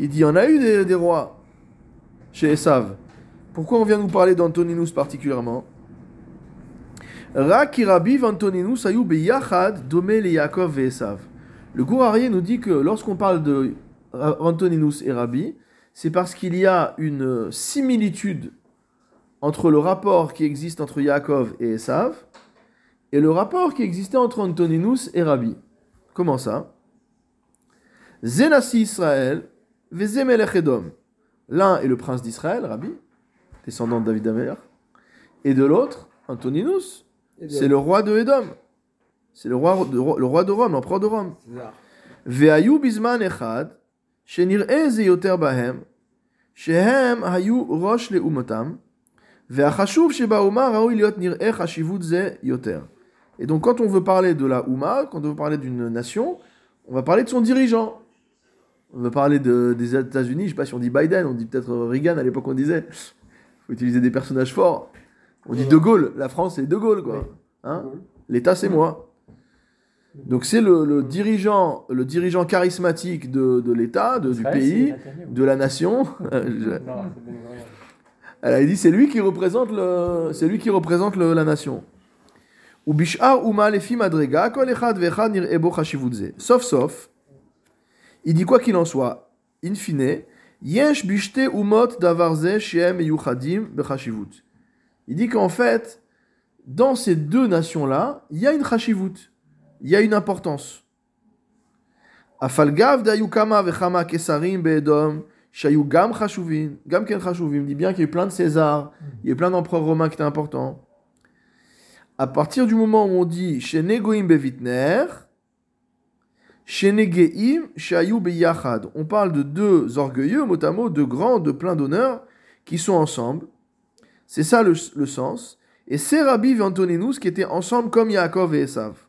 A: Il dit, il y en a eu des, rois chez Esav. Pourquoi on vient nous parler d'Antoninus particulièrement? Antoninus le Gourarier nous dit que lorsqu'on parle de Antoninus et Rabbi, c'est parce qu'il y a une similitude entre le rapport qui existe entre Yaakov et Esav et le rapport qui existait entre Antoninus et Rabbi. Comment ça? Zénassi Israël, Vezemelech Edom. L'un est le prince d'Israël, Rabbi, descendant de David Amer, et de l'autre, Antoninus, c'est le roi de Edom. C'est le roi de, le roi de Rome, l'empereur de Rome. Veayu Bisman Echad, Shenir Ezeyoter Bahem, Shehem Hayu Rosh Leumotam, et donc quand on veut parler de la Ouma, quand on veut parler d'une nation, on va parler de son dirigeant. On veut parler de- des États-Unis, je sais pas si on dit Biden, on dit peut-être Reagan, à l'époque on disait. faut utiliser des personnages forts. On dit De Gaulle, la France c'est De Gaulle quoi. Hein L'État c'est moi. Donc c'est le, le dirigeant, le dirigeant charismatique de, de l'État, du pays, de la nation. Elle a dit c'est lui qui représente le, c'est lui qui représente le- la nation. Sauf sauf, il dit quoi qu'il en soit, in fine, yesh bishte umot davar ze shem yuchadim bechashivut. Il dit qu'en fait, dans ces deux nations-là, il y a une chashivut, il y a une importance. Afalgav dayukama vechama kesarim be'edom, Chayou Gam Khashuvin, Gam Ken Khashuvin, dit bien qu'il y a eu plein de César, mm. il y a eu plein d'empereurs romains qui étaient importants. À partir du moment où on dit Shenegoim Bevitner, Shenegeim Shayou Beyachad, on parle de deux orgueilleux, mot à mot, de grands, de plein d'honneur, qui sont ensemble. C'est ça le, sens. Et c'est Rabbi et qui étaient ensemble comme Yaakov et Esav.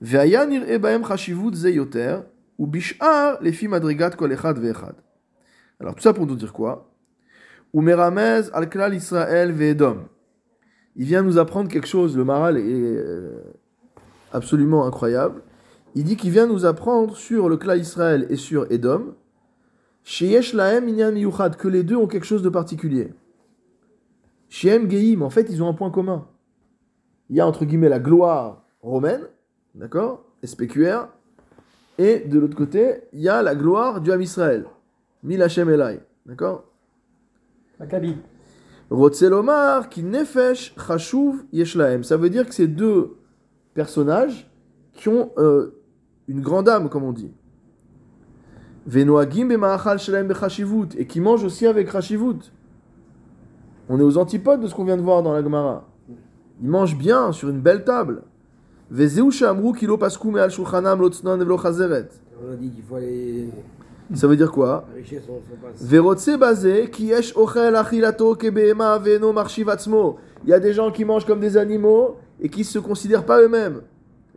A: Ebaem Zeyoter, ou bishar les filles madrigat kol echad. Alors tout ça pour nous dire quoi? Ou meramez al klal Israël ve'edom. Il vient nous apprendre quelque chose, le maral est euh, absolument incroyable. Il dit qu'il vient nous apprendre sur le klal Israël et sur Edom, Sheyesh laem inyam yuchad, que les deux ont quelque chose de particulier. Shehem geim, en fait, ils ont un point commun. Il y a entre guillemets la gloire romaine, d'accord, SPQR, et de l'autre côté, il y a la gloire du Ham Israël, Mil Hashem Elai, d'accord
B: Maccabi.
A: Rotzelomar qui nefesh chashuv yeshlaem. Ça veut dire que c'est deux personnages qui ont euh, une grande âme, comme on dit. Venoagim b'ma'achal shalem bechashivut. Et qui mangent aussi avec chashivut. On est aux antipodes de ce qu'on vient de voir dans la Gemara. Ils mangent bien sur une belle table.
E: On a dit qu'il faut aller.
A: Ça veut dire quoi? Il y a des gens qui mangent comme des animaux et qui se considèrent pas eux-mêmes.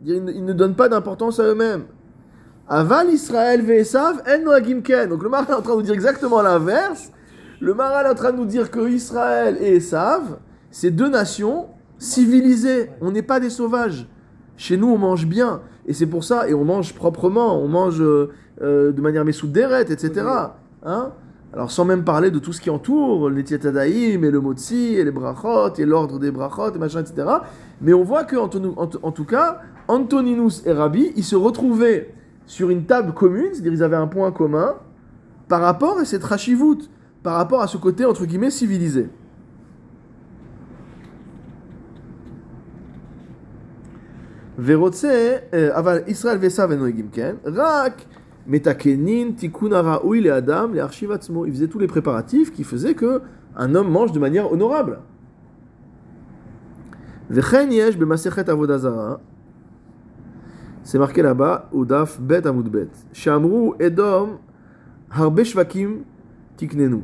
A: Ils, ne- ne donnent pas d'importance à eux-mêmes. Aval Israël ve'esav en noagim ken. Donc le Maral est en train de nous dire exactement l'inverse. Le Maral est en train de nous dire que Israël et Esav, c'est deux nations civilisées. On n'est pas des sauvages. Chez nous, on mange bien. Et c'est pour ça, et on mange proprement, on mange euh, euh, de manière messoudérette, etc. Hein? Alors sans même parler de tout ce qui entoure, les tietadaïm, et le motzi, et les brachot, et l'ordre des brachot, et machin, etc. Mais on voit que, en tout cas, Antoninus et Rabbi, ils se retrouvaient sur une table commune, c'est-à-dire ils avaient un point commun, par rapport à cette rachivout, par rapport à ce côté, entre guillemets, civilisé. ורוצה, אה, אבל ישראל ועשו ונוהגים כן, רק מתקנין תיקון הראוי לאדם להחשיב עצמו. Ils faisaient tous les préparatifs qui faisaient que un homme mange de manière honorable. וכן יש במסכת עבודה זרה, c'est marqué là-bas, au daf bet amud bet, שאמרו אדום הרבה שווקים תקננו.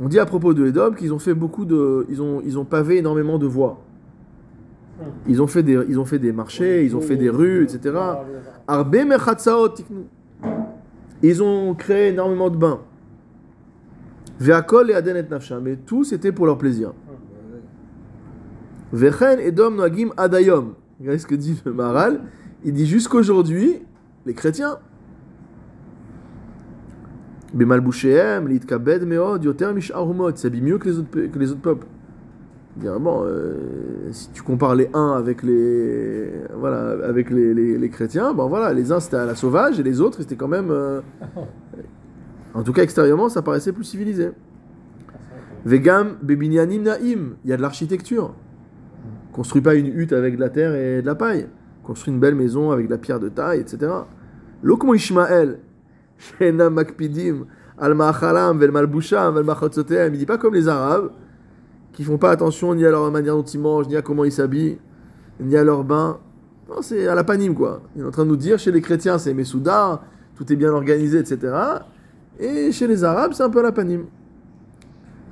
A: On dit à propos de Edom qu'ils ont fait beaucoup de, ils ont, ils ont pavé énormément de voies. Ils ont fait des, ils ont fait des marchés, ils ont fait des rues, etc. Arbe. Ils ont créé énormément de bains. Ve'akol et aden et nafsha. Mais tout c'était pour leur plaisir. Vechen edom noagim adayom. Regardez ce que dit le Maharal. Il dit jusqu'aujourd'hui, les chrétiens. Bemalbouchéem, litkabed meod, yoter mishar humot. Ils s'habillent mieux que les autres peuples. Euh, si tu compares les uns avec les, voilà, avec les, les- les chrétiens, bon voilà, les uns c'était à la sauvage et les autres c'était quand même, euh, en tout cas extérieurement, ça paraissait plus civilisé. Vegam bebinyanim naim, il y a de l'architecture. Construis pas une hutte avec de la terre et de la paille. Construis une belle maison avec de la pierre de taille, etc. Lokmo Ishmael, Shena Makpidim, Al Ma'achalam, Vel Malbusham, Vel. Il dit pas comme les Arabes, qui font pas attention ni à leur manière dont ils mangent, ni à comment ils s'habillent, ni à leur bain. Non, c'est à la panime, quoi. Il est en train de nous dire, chez les chrétiens, c'est Messoudar, tout est bien organisé, etc. Et chez les Arabes, c'est un peu à la panime.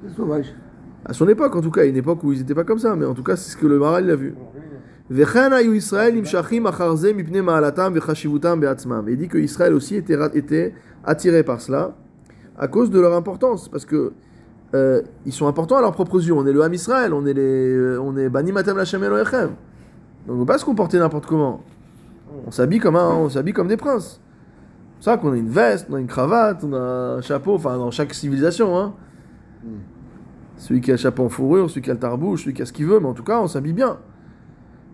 E: C'est sauvage.
A: À son époque, en tout cas, une époque où ils n'étaient pas comme ça, mais en tout cas, c'est ce que le Maral a vu. Et il dit que Israël aussi était attiré par cela à cause de leur importance, parce que euh, ils sont importants à leur propre yeux. On est le Ham Israël, on est les, euh, on est Bani Matam Lachem. Donc on ne peut pas se comporter n'importe comment. On s'habille comme un, on s'habille comme des princes. C'est ça qu'on a une veste, on a une cravate, on a un chapeau, enfin dans chaque civilisation. Hein. Celui qui a le chapeau en fourrure, celui qui a le tarbouche, celui qui a ce qu'il veut, mais en tout cas on s'habille bien.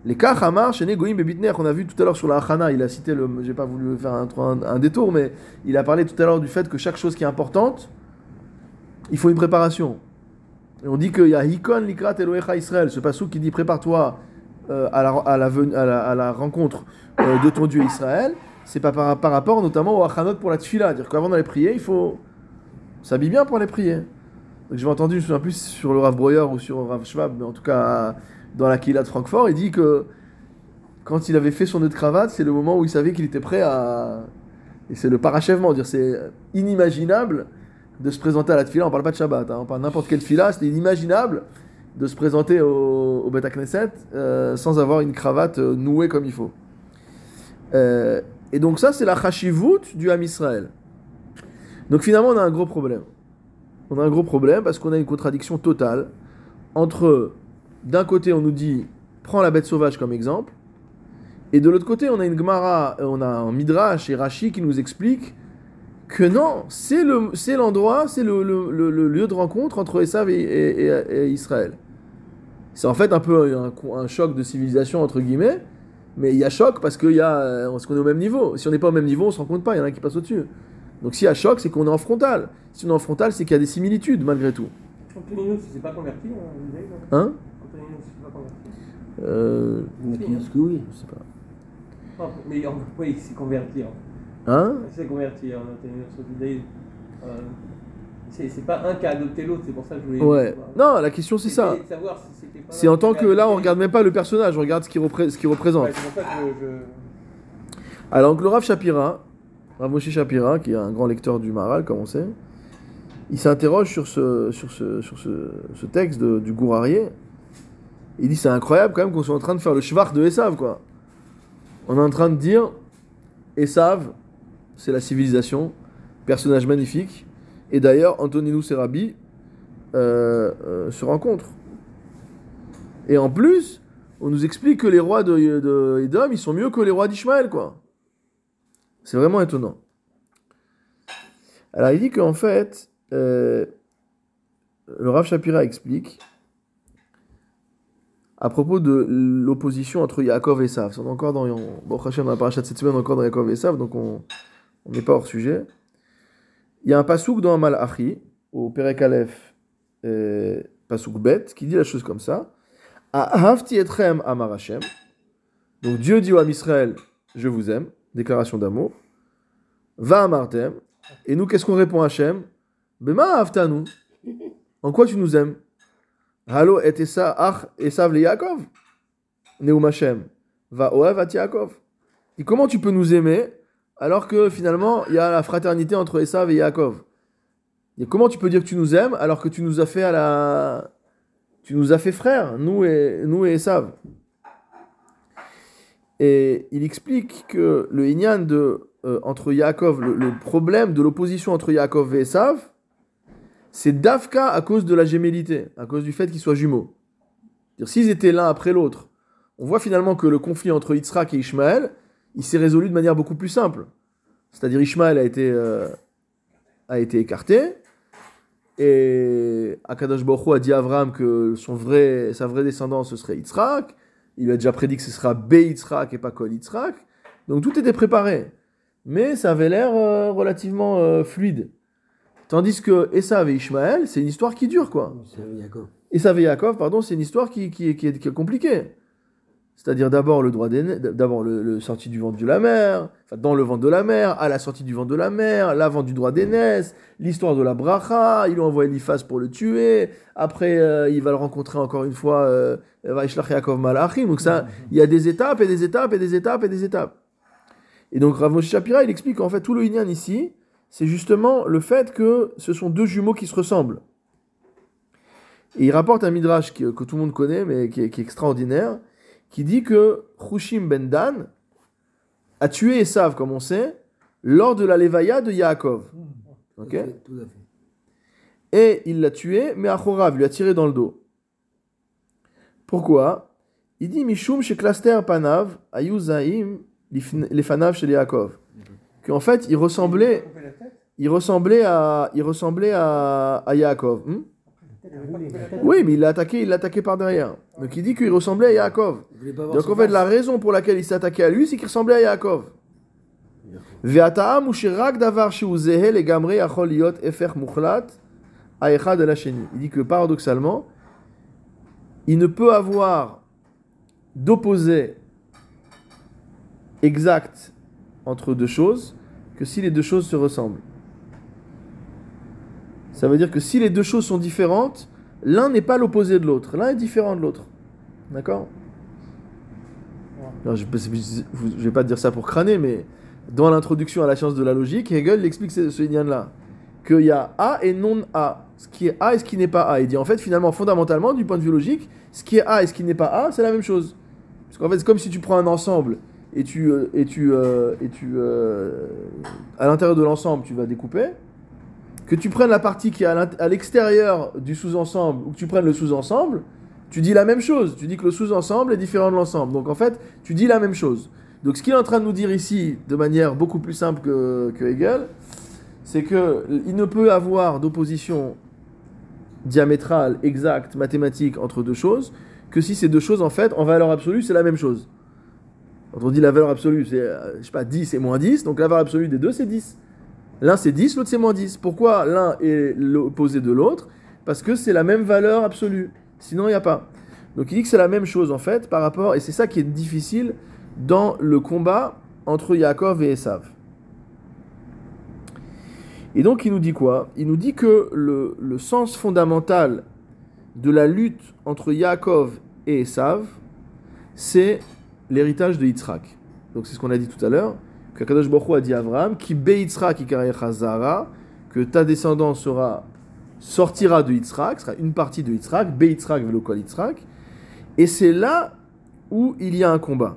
A: Les kach hamar chez Goïm Bebitner, qu'on a vu tout à l'heure sur la Hachana, il a cité le. J'ai pas voulu faire un, un- un détour, mais il a parlé tout à l'heure du fait que chaque chose qui est importante, il faut une préparation. On dit qu'il y a Hikon Likrat Elohecha Israël, ce passou qui dit prépare-toi euh, à, la, à, la, à, la, à la rencontre euh, de ton Dieu Israël, c'est pas par, par rapport notamment au Hachanot pour la Tfila, dire qu'avant d'aller prier, il faut s'habiller bien pour aller prier. J'ai entendu, je me souviens plus sur le Rav Breuer ou sur Rav Schwab, mais en tout cas dans la Kila de Francfort, il dit que quand il avait fait son nœud de cravate, c'est le moment où il savait qu'il était prêt à. Et c'est le parachèvement, dire c'est inimaginable de se présenter à la tefila, on parle pas de Shabbat, hein, on parle n'importe quelle tefila, c'était inimaginable de se présenter au, au Bet Knesset euh, sans avoir une cravate euh, nouée comme il faut. Euh, et donc ça, c'est la chashivut du Ham Israël. Donc finalement, on a un gros problème. On a un gros problème parce qu'on a une contradiction totale entre, d'un côté, on nous dit, prends la bête sauvage comme exemple, et de l'autre côté, on a une Gemara, on a un Midrash et Rashi qui nous explique que non, c'est le, c'est l'endroit, c'est le, le- le- le lieu de rencontre entre Esav et, et- et- et Israël. C'est en fait un peu un, un choc de civilisation entre guillemets, mais il y a choc parce qu'il y a, euh, parce qu'on est au même niveau. Si on n'est pas au même niveau, on se rend compte pas. Il y en a qui passent au-dessus. Donc s'il y a choc, c'est qu'on est en frontal. Si on est en frontal, c'est qu'il y a des similitudes malgré tout.
D: Antoninus, il s'est pas converti,
A: Hein
D: Antoninus, il s'est pas converti.
A: euh,
E: qui disent que oui?
A: Je sais pas.
D: Non, mais oui, il s'est converti. hein.
A: Hein
D: Il s'est converti au judaïsme. Euh, c'est pas un qui a adopté l'autre, c'est pour ça que je voulais.
A: Ouais. Non, la question c'est ça.
D: Si
A: C'est en tant que là, on regarde même pas le personnage, on regarde ce qu'il repré- qu'il représente.
D: Ouais, c'est pour ça que je.
A: Alors, donc, le Rav Shapira, Rav Moshe Shapira, qui est un grand lecteur du Maral, comme on sait, il s'interroge sur ce, sur ce, sur ce, ce texte de- du Gourarié. Il dit c'est incroyable quand même qu'on soit en train de faire le shvar de Esav, quoi. On est en train de dire Esav, c'est la civilisation, personnage magnifique. Et d'ailleurs, Antoninus et Rabbi euh, euh, se rencontrent. Et en plus, on nous explique que les rois de, de ils sont mieux que les rois d'Ishmaël, quoi. C'est vraiment étonnant. Alors, il dit qu'en fait, euh, le Rav Shapira explique à propos de l'opposition entre Yaakov et Esav. On est encore dans, bon, paracha de cette semaine, on encore dans Yaakov et Esav, donc on on n'est pas hors sujet. Il y a un pasouk dans Malachi, au Perek euh, pasouk bet, qui dit la chose comme ça. Etrem. Donc Dieu dit au Ham Israël, je vous aime, déclaration d'amour. Va amartem. Et nous, qu'est-ce qu'on répond à Hashem Bema ahavtanu. En quoi tu nous aimes Halo et esa ach esav le Yaakov. Neum Hashem. Va oev at Yaakov. Et comment tu peux nous aimer alors que finalement il y a la fraternité entre Esav et Yaakov Et comment tu peux dire que tu nous aimes alors que tu nous as fait à la tu nous as fait frères, nous et nous et Esav? Et il explique que le Inyan de euh, entre Yaakov, le, problème de l'opposition entre Yaakov et Esav, c'est Dafka à cause de la gémellité, à cause du fait qu'ils soient jumeaux. S'ils étaient l'un après l'autre, on voit finalement que le conflit entre Yitzhak et Ishmaël, il s'est résolu de manière beaucoup plus simple. C'est-à-dire Ishmaël a été, euh, a été écarté, et Akadosh Baruch Hu a dit à Avram que son vrai, sa vraie descendance ce serait Yitzhak. Il lui a déjà prédit que ce sera Be Yitzhak et pas Kol Yitzhak. Donc tout était préparé. Mais ça avait l'air euh, relativement euh, fluide. Tandis que Esav et Ishmaël, c'est une histoire qui dure, quoi.
E: Yaakov.
A: Esav et Yaakov, pardon, c'est une histoire qui, qui, est- qui est, qui est compliquée. C'est-à-dire d'abord le droit d'abord le, le sorti du ventre de la mer, enfin dans le ventre de la mer, à la sortie du ventre de la mer, l'avant du droit d'aînesse, l'histoire de la bracha, il lui envoie Eliphaz pour le tuer, après euh, il va le rencontrer encore une fois, euh, Vaishlach Yaakov Malachim, donc ça, il y a des étapes et des étapes et des étapes et des étapes. Et donc Rav Moshe Shapira, il explique qu'en fait tout le Inyan ici, c'est justement le fait que ce sont deux jumeaux qui se ressemblent. Et il rapporte un midrash que, que tout le monde connaît, mais qui est, qui est extraordinaire, qui dit que Hushim ben Dan a tué Esav, comme on sait, lors de la Levaya de Yaakov. Ok
E: Tout à fait, Tout à fait.
A: Et il l'a tué, mais Achorav lui a tiré dans le dos. Pourquoi? Il dit Mishum chez Klaster Panav, Ayuzaim, Lefanav chez Yaakov. Qu'en fait, il ressemblait, il ressemblait à, il ressemblait à, à Yaakov. Hmm?
B: Oui,
A: mais il l'a attaqué, il l'a attaqué par derrière. Donc il dit qu'il ressemblait à Yaakov. Donc en fait, la raison pour laquelle il s'est attaqué à lui, c'est qu'il ressemblait à Yaakov. Il dit que paradoxalement, il ne peut avoir d'opposé exact entre deux choses que si les deux choses se ressemblent. Ça veut dire que si les deux choses sont différentes, l'un n'est pas l'opposé de l'autre. L'un est différent de l'autre. D'accord Je ne vais pas dire ça pour crâner, mais dans l'introduction à la science de la logique, Hegel explique ce, ce lien-là. Qu'il y a A et non A. Ce qui est A et ce qui n'est pas A. Il dit en fait, finalement, fondamentalement, du point de vue logique, ce qui est A et ce qui n'est pas A, c'est la même chose. Parce qu'en fait, c'est comme si tu prends un ensemble et tu. euh, et tu, euh, et tu euh, à l'intérieur de l'ensemble, tu vas découper. Que tu prennes la partie qui est à l'extérieur du sous-ensemble ou que tu prennes le sous-ensemble, tu dis la même chose. Tu dis que le sous-ensemble est différent de l'ensemble. Donc en fait, tu dis la même chose. Donc ce qu'il est en train de nous dire ici, de manière beaucoup plus simple que, Hegel, c'est que il ne peut avoir d'opposition diamétrale, exacte, mathématique entre deux choses, que si ces deux choses, en fait, en valeur absolue, c'est la même chose. Quand on dit la valeur absolue, c'est, euh, je sais pas, 10 et moins 10, donc la valeur absolue des deux, c'est 10. L'un c'est 10, l'autre c'est moins 10. Pourquoi l'un est l'opposé de l'autre? Parce que c'est la même valeur absolue. Sinon, il n'y a pas. Donc il dit que c'est la même chose en fait par rapport, et c'est ça qui est difficile dans le combat entre Yaakov et Esav. Et donc il nous dit quoi? Il nous dit que le, sens fondamental de la lutte entre Yaakov et Esav, c'est l'héritage de Yitzhak. Donc c'est ce qu'on a dit tout à l'heure. qu'Akadosh Baruch Hu a dit à Abraham, qui Yitzhak ikarecha zara, que ta descendance sera, sortira de Yitzhak, sera une partie de Yitzhak, Yitzhak velo kol Yitzhak, et c'est là où il y a un combat.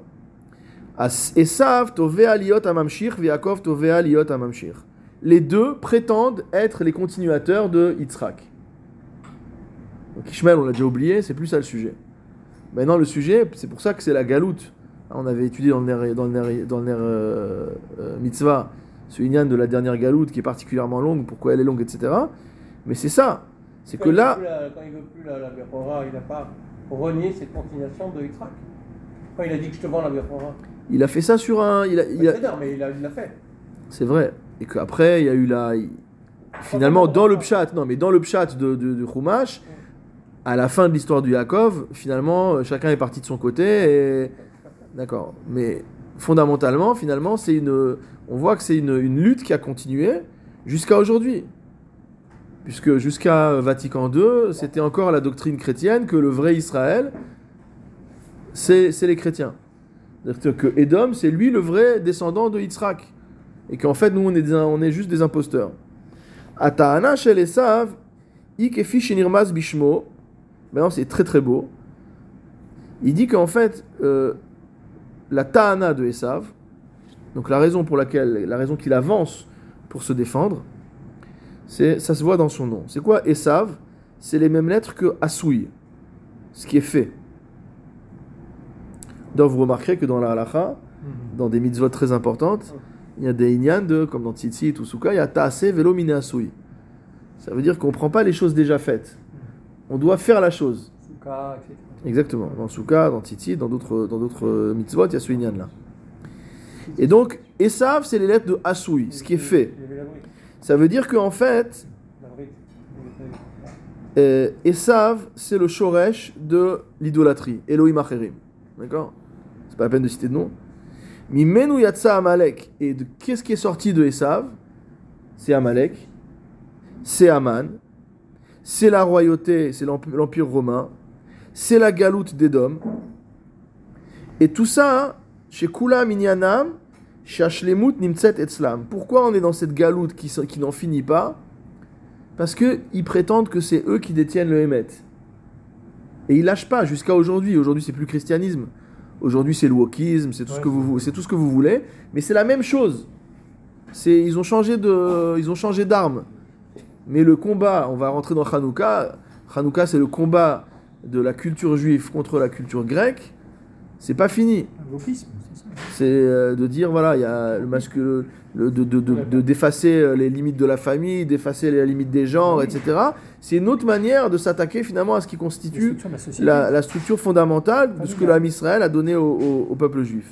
A: Esav tovea liot amamshir, Yaakov tovea liot amamshir. Les deux prétendent être les continuateurs de Yitzhak. Donc Ishmael, on l'a déjà oublié, c'est plus ça le sujet. Maintenant, le sujet, c'est pour ça que c'est la galoute. On avait étudié dans le Ner, dans le dans le euh, euh, Mitzvah ce Inyan de la dernière galoute qui est particulièrement longue, pourquoi elle est longue, etc. Mais c'est ça. C'est que là,
D: la- Quand il veut plus la, la il n'a pas renié cette continuation de Yitzhak. Quand il a dit que je te vends la Bechora.
A: il a fait ça sur un. Il a, il a-
D: mais il l'a fait.
A: C'est vrai. Et qu'après, il y a eu la. Finalement, dans le pshat, non, mais dans le pshat de, de, de à la fin de l'histoire du Yaakov, finalement, chacun est parti de son côté. Et... D'accord. Mais fondamentalement, finalement, c'est une. On voit que c'est une, lutte qui a continué jusqu'à aujourd'hui. Puisque jusqu'à Vatican II, c'était encore la doctrine chrétienne que le vrai Israël, c'est les chrétiens. C'est-à-dire que Edom, c'est lui le vrai descendant de Yitzhak. Et qu'en fait, nous, on est, on est juste des imposteurs. Ata'ana shel Esav, ikefi bishmo. Maintenant, c'est très très beau. Il dit qu'en fait, euh, la ta'ana de Esav, donc la raison pour laquelle, la raison qu'il avance pour se défendre, c'est, ça se voit dans son nom. C'est quoi Esav? C'est les mêmes lettres que Asouï, ce qui est fait. Donc vous remarquerez que dans la halacha, dans des mitzvot très importantes, il y a des inyan de, comme dans Tzitzit ou Souka, il y a Taase velo mine asui. Ça veut dire qu'on ne prend pas les choses déjà faites. On doit faire la chose.
B: Souka, etc.
A: Exactement. Dans Souka, dans Tzitzit, dans d'autres, dans d'autres euh, mitzvot, il y a ce là. Et donc, Esav, c'est les lettres de Asui, ce qui est fait. Ça veut dire qu'en fait, euh, Esav, c'est le shoresh de l'idolâtrie, Elohim Acherim. D'accord? C'est pas la peine de citer de nom. Mimenu Yatsa Amalek. Et de qu'est-ce qui est sorti de Esav? C'est Amalek, c'est Aman, c'est la royauté, c'est l'emp- l'empire romain, c'est la galoute d'Edom. Et tout ça, chez Kula Minyanam, chez Ashlemut Nimtset Etzlam. Pourquoi on est dans cette galoute qui, qui n'en finit pas? Parce qu'ils prétendent que c'est eux qui détiennent le Hémet. Et ils lâchent pas jusqu'à aujourd'hui. Aujourd'hui, c'est plus christianisme. Aujourd'hui, c'est le wokisme, c'est tout, ce que vous, c'est tout ce que vous voulez. Mais c'est la même chose. C'est, ils ont changé de, ils ont changé d'arme. Mais le combat, on va rentrer dans Hanouka. Hanouka, c'est le combat de la culture juive contre la culture grecque. C'est pas fini.
B: C'est
A: euh, de dire, voilà, il y a le masculin, le, de, de, de, de- d'effacer euh, les limites de la famille, d'effacer les limites des genres, etc. C'est une autre manière de s'attaquer finalement à ce qui constitue
B: la société.
A: la, la structure fondamentale de ce que l'âme Israël a donné au, au- au peuple juif.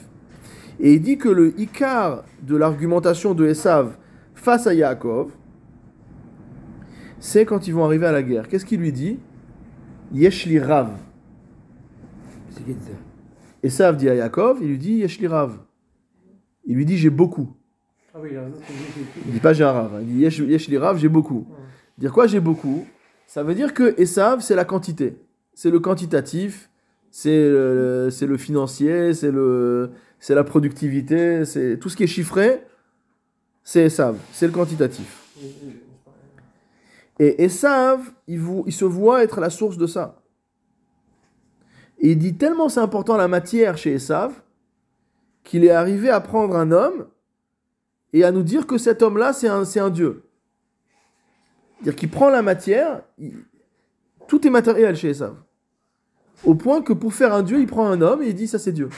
A: Et il dit que le Icar de l'argumentation de Esav face à Yaakov, c'est quand ils vont arriver à la guerre. Qu'est-ce qu'il lui dit? Yeshli Rav.
E: Qui ça
A: Esav dit à Yaakov, il lui dit Yeshli Rav. Il lui dit j'ai beaucoup.
D: Ah oui, il dit-
A: pas j'ai un hein. il dit yesh, yesh li rav, j'ai beaucoup. Dire quoi j'ai beaucoup? Ça veut dire que Esav, c'est la quantité. C'est le quantitatif, c'est le, le financier, c'est le, c'est la productivité, c'est tout ce qui est chiffré, c'est Esav, c'est le quantitatif. Et Esav, il, il se voit être la source de ça. Et il dit tellement c'est important la matière chez Esav, qu'il est arrivé à prendre un homme et à nous dire que cet homme-là, c'est un, un dieu. C'est-à-dire qu'il prend la matière, tout est matériel chez Esav. Au point que pour faire un dieu, il prend un homme et il dit ça c'est Dieu.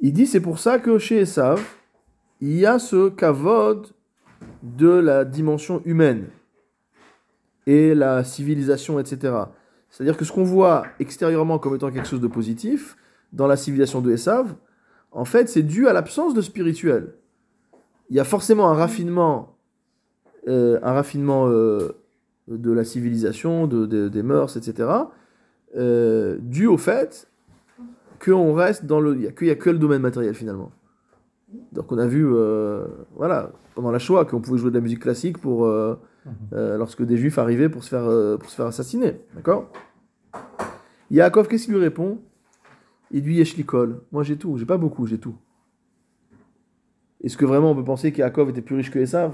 A: Il dit c'est pour ça que chez Esav, il y a ce kavod de la dimension humaine et la civilisation, etc. C'est-à-dire que ce qu'on voit extérieurement comme étant quelque chose de positif, dans la civilisation de Esav, en fait, c'est dû à l'absence de spirituel. Il y a forcément un raffinement, euh, un raffinement euh, de la civilisation, de, de- des mœurs, etc., euh, dû au fait qu'on reste dans le, qu'il n'y a que le domaine matériel finalement. Donc on a vu, euh, voilà, pendant la Shoah, qu'on pouvait jouer de la musique classique pour, euh, euh, lorsque des Juifs arrivaient pour se faire, pour se faire assassiner, d'accord? Yaakov, qu'est-ce qu'il lui répond? Il dit Yeshlikol. Moi j'ai tout, j'ai pas beaucoup, j'ai tout. Est-ce que vraiment on peut penser qu'Yaakov était plus riche que Esav?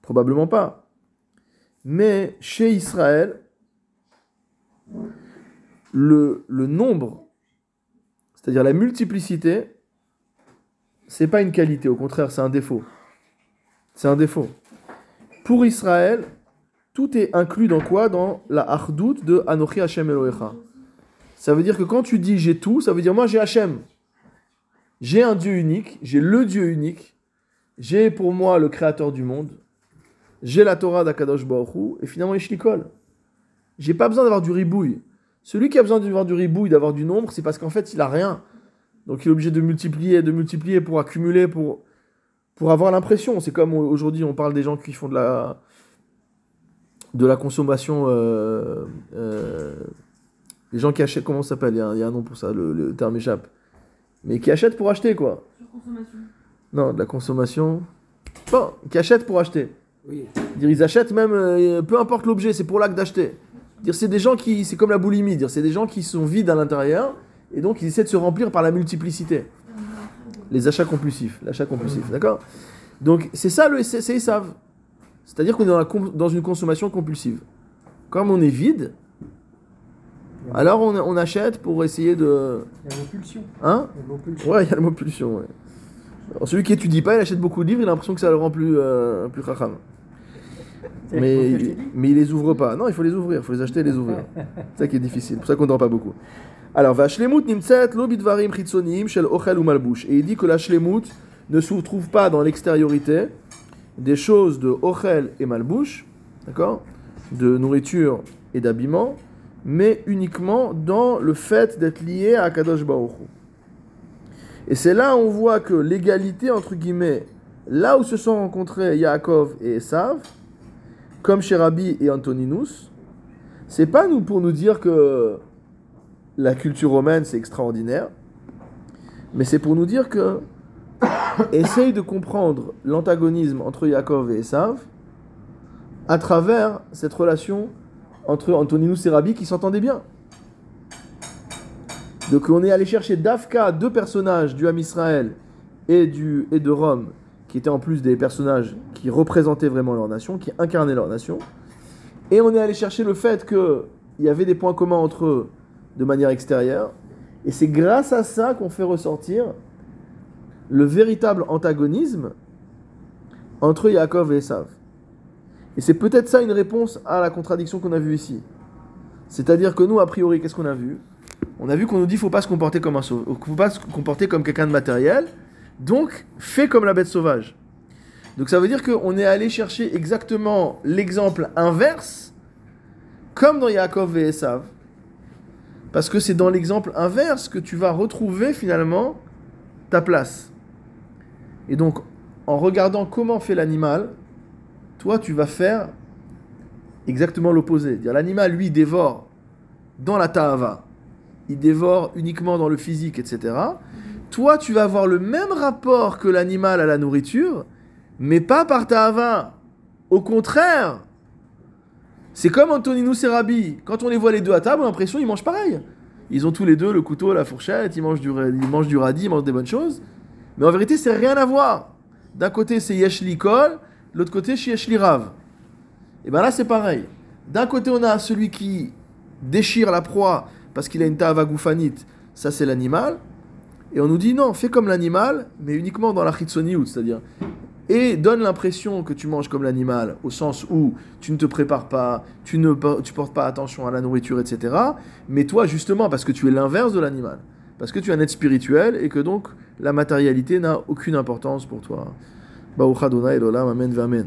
A: Probablement pas. Mais chez Israël, le, le nombre, c'est-à-dire la multiplicité, c'est pas une qualité, au contraire, c'est un défaut. C'est un défaut. Pour Israël, tout est inclus dans quoi? Dans la hardout de Anochi Hashem Elohecha. Ça veut dire que quand tu dis j'ai tout, ça veut dire moi j'ai Hashem. J'ai un Dieu unique, j'ai le Dieu unique, j'ai pour moi le créateur du monde, j'ai la Torah d'Akadosh Baruch et finalement Ishlikol. J'ai pas besoin d'avoir du ribouille. Celui qui a besoin d'avoir du ribouille, d'avoir du nombre, c'est parce qu'en fait il a rien. Donc il est obligé de multiplier, de multiplier pour accumuler, pour, pour avoir l'impression. C'est comme aujourd'hui on parle des gens qui font de la, de la consommation. Euh, euh, les gens qui achètent, comment ça s'appelle? Il, y a un- il y a un nom pour ça, le, le terme échappe. Mais qui achètent pour acheter quoi. Non, de la consommation. Bon, qui achètent pour acheter.
E: Oui.
A: Dire, ils achètent même, euh, peu importe l'objet, c'est pour l'acte d'acheter. Dire, c'est des gens qui, c'est comme la boulimie, dire, c'est des gens qui sont vides à l'intérieur et donc ils essaient de se remplir par la multiplicité. Les achats compulsifs, l'achat compulsif, d'accord? Donc c'est ça le c'est. C'est-à-dire qu'on est dans, la com- dans une consommation compulsive. Comme on est vide, alors on, on achète pour essayer de,
B: Il y a une pulsion.
A: hein?
B: Il y a.
A: Ouais, il y a le mot pulsion, ouais. Alors, celui qui étudie pas, il achète beaucoup de livres, il a l'impression que ça le rend plus, euh, plus.
B: C'est
A: Mais, mais il les ouvre pas. Non, il faut les ouvrir, il faut les acheter et les ouvrir. C'est ça qui est difficile, c'est pour ça qu'on dort pas beaucoup. Alors, Vashlemut nimtzet lo bidvarim chitzonim shel ochel ou malbouche. Et il dit que la shlemut ne se trouve pas dans l'extériorité des choses de ochel et malbouche, d'accord De nourriture et d'habillement, mais uniquement dans le fait d'être lié à Kadosh Baruch. Et c'est là où on voit que l'égalité, entre guillemets, là où se sont rencontrés Yaakov et Esav, comme chez Rabbi et Antoninus, c'est pas nous pour nous dire que la culture romaine c'est extraordinaire, mais c'est pour nous dire que essaye de comprendre l'antagonisme entre Yaakov et Esav à travers cette relation entre Antoninus et Rabbi qui s'entendaient bien. Donc on est allé chercher Dafka, deux personnages du Ham Israël et, du, et de Rome, qui étaient en plus des personnages qui représentaient vraiment leur nation, qui incarnaient leur nation. Et on est allé chercher le fait qu'il y avait des points communs entre eux de manière extérieure. Et c'est grâce à ça qu'on fait ressortir le véritable antagonisme entre Yaakov et Esav. Et c'est peut-être ça une réponse à la contradiction qu'on a vue ici. C'est-à-dire que nous, a priori, qu'est-ce qu'on a vu? On a vu qu'on nous dit faut pas se comporter comme un sauvage, faut pas se comporter comme quelqu'un de matériel. Donc, fais comme la bête sauvage. Donc ça veut dire qu'on est allé chercher exactement l'exemple inverse, comme dans Yaakov et Esav. Parce que c'est dans l'exemple inverse que tu vas retrouver finalement ta place. Et donc, en regardant comment fait l'animal, toi tu vas faire exactement l'opposé. L'animal, lui, dévore dans la ta'ava. Il dévore uniquement dans le physique, etc. Toi, tu vas avoir le même rapport que l'animal à la nourriture, mais pas par ta'ava. Au contraire, c'est comme Antoninus et Rabbi. Quand on les voit les deux à table, on a l'impression qu'ils mangent pareil. Ils ont tous les deux le couteau, la fourchette, ils mangent du, ils mangent du radis, ils mangent des bonnes choses. Mais en vérité, c'est rien à voir. D'un côté, c'est Yeshli Kol, l'autre côté, c'est Yeshli Rav. Et bien là, c'est pareil. D'un côté, on a celui qui déchire la proie parce qu'il a une ta'ava goufanite, ça c'est l'animal. Et on nous dit non, fais comme l'animal, mais uniquement dans la chitsoniout, c'est-à-dire. Et donne l'impression que tu manges comme l'animal, au sens où tu ne te prépares pas, tu ne tu portes pas attention à la nourriture, etc. Mais toi, justement, parce que tu es l'inverse de l'animal, parce que tu es un être spirituel et que donc la matérialité n'a aucune importance pour toi. Baruch Adonai Elolam, Amen, Amen.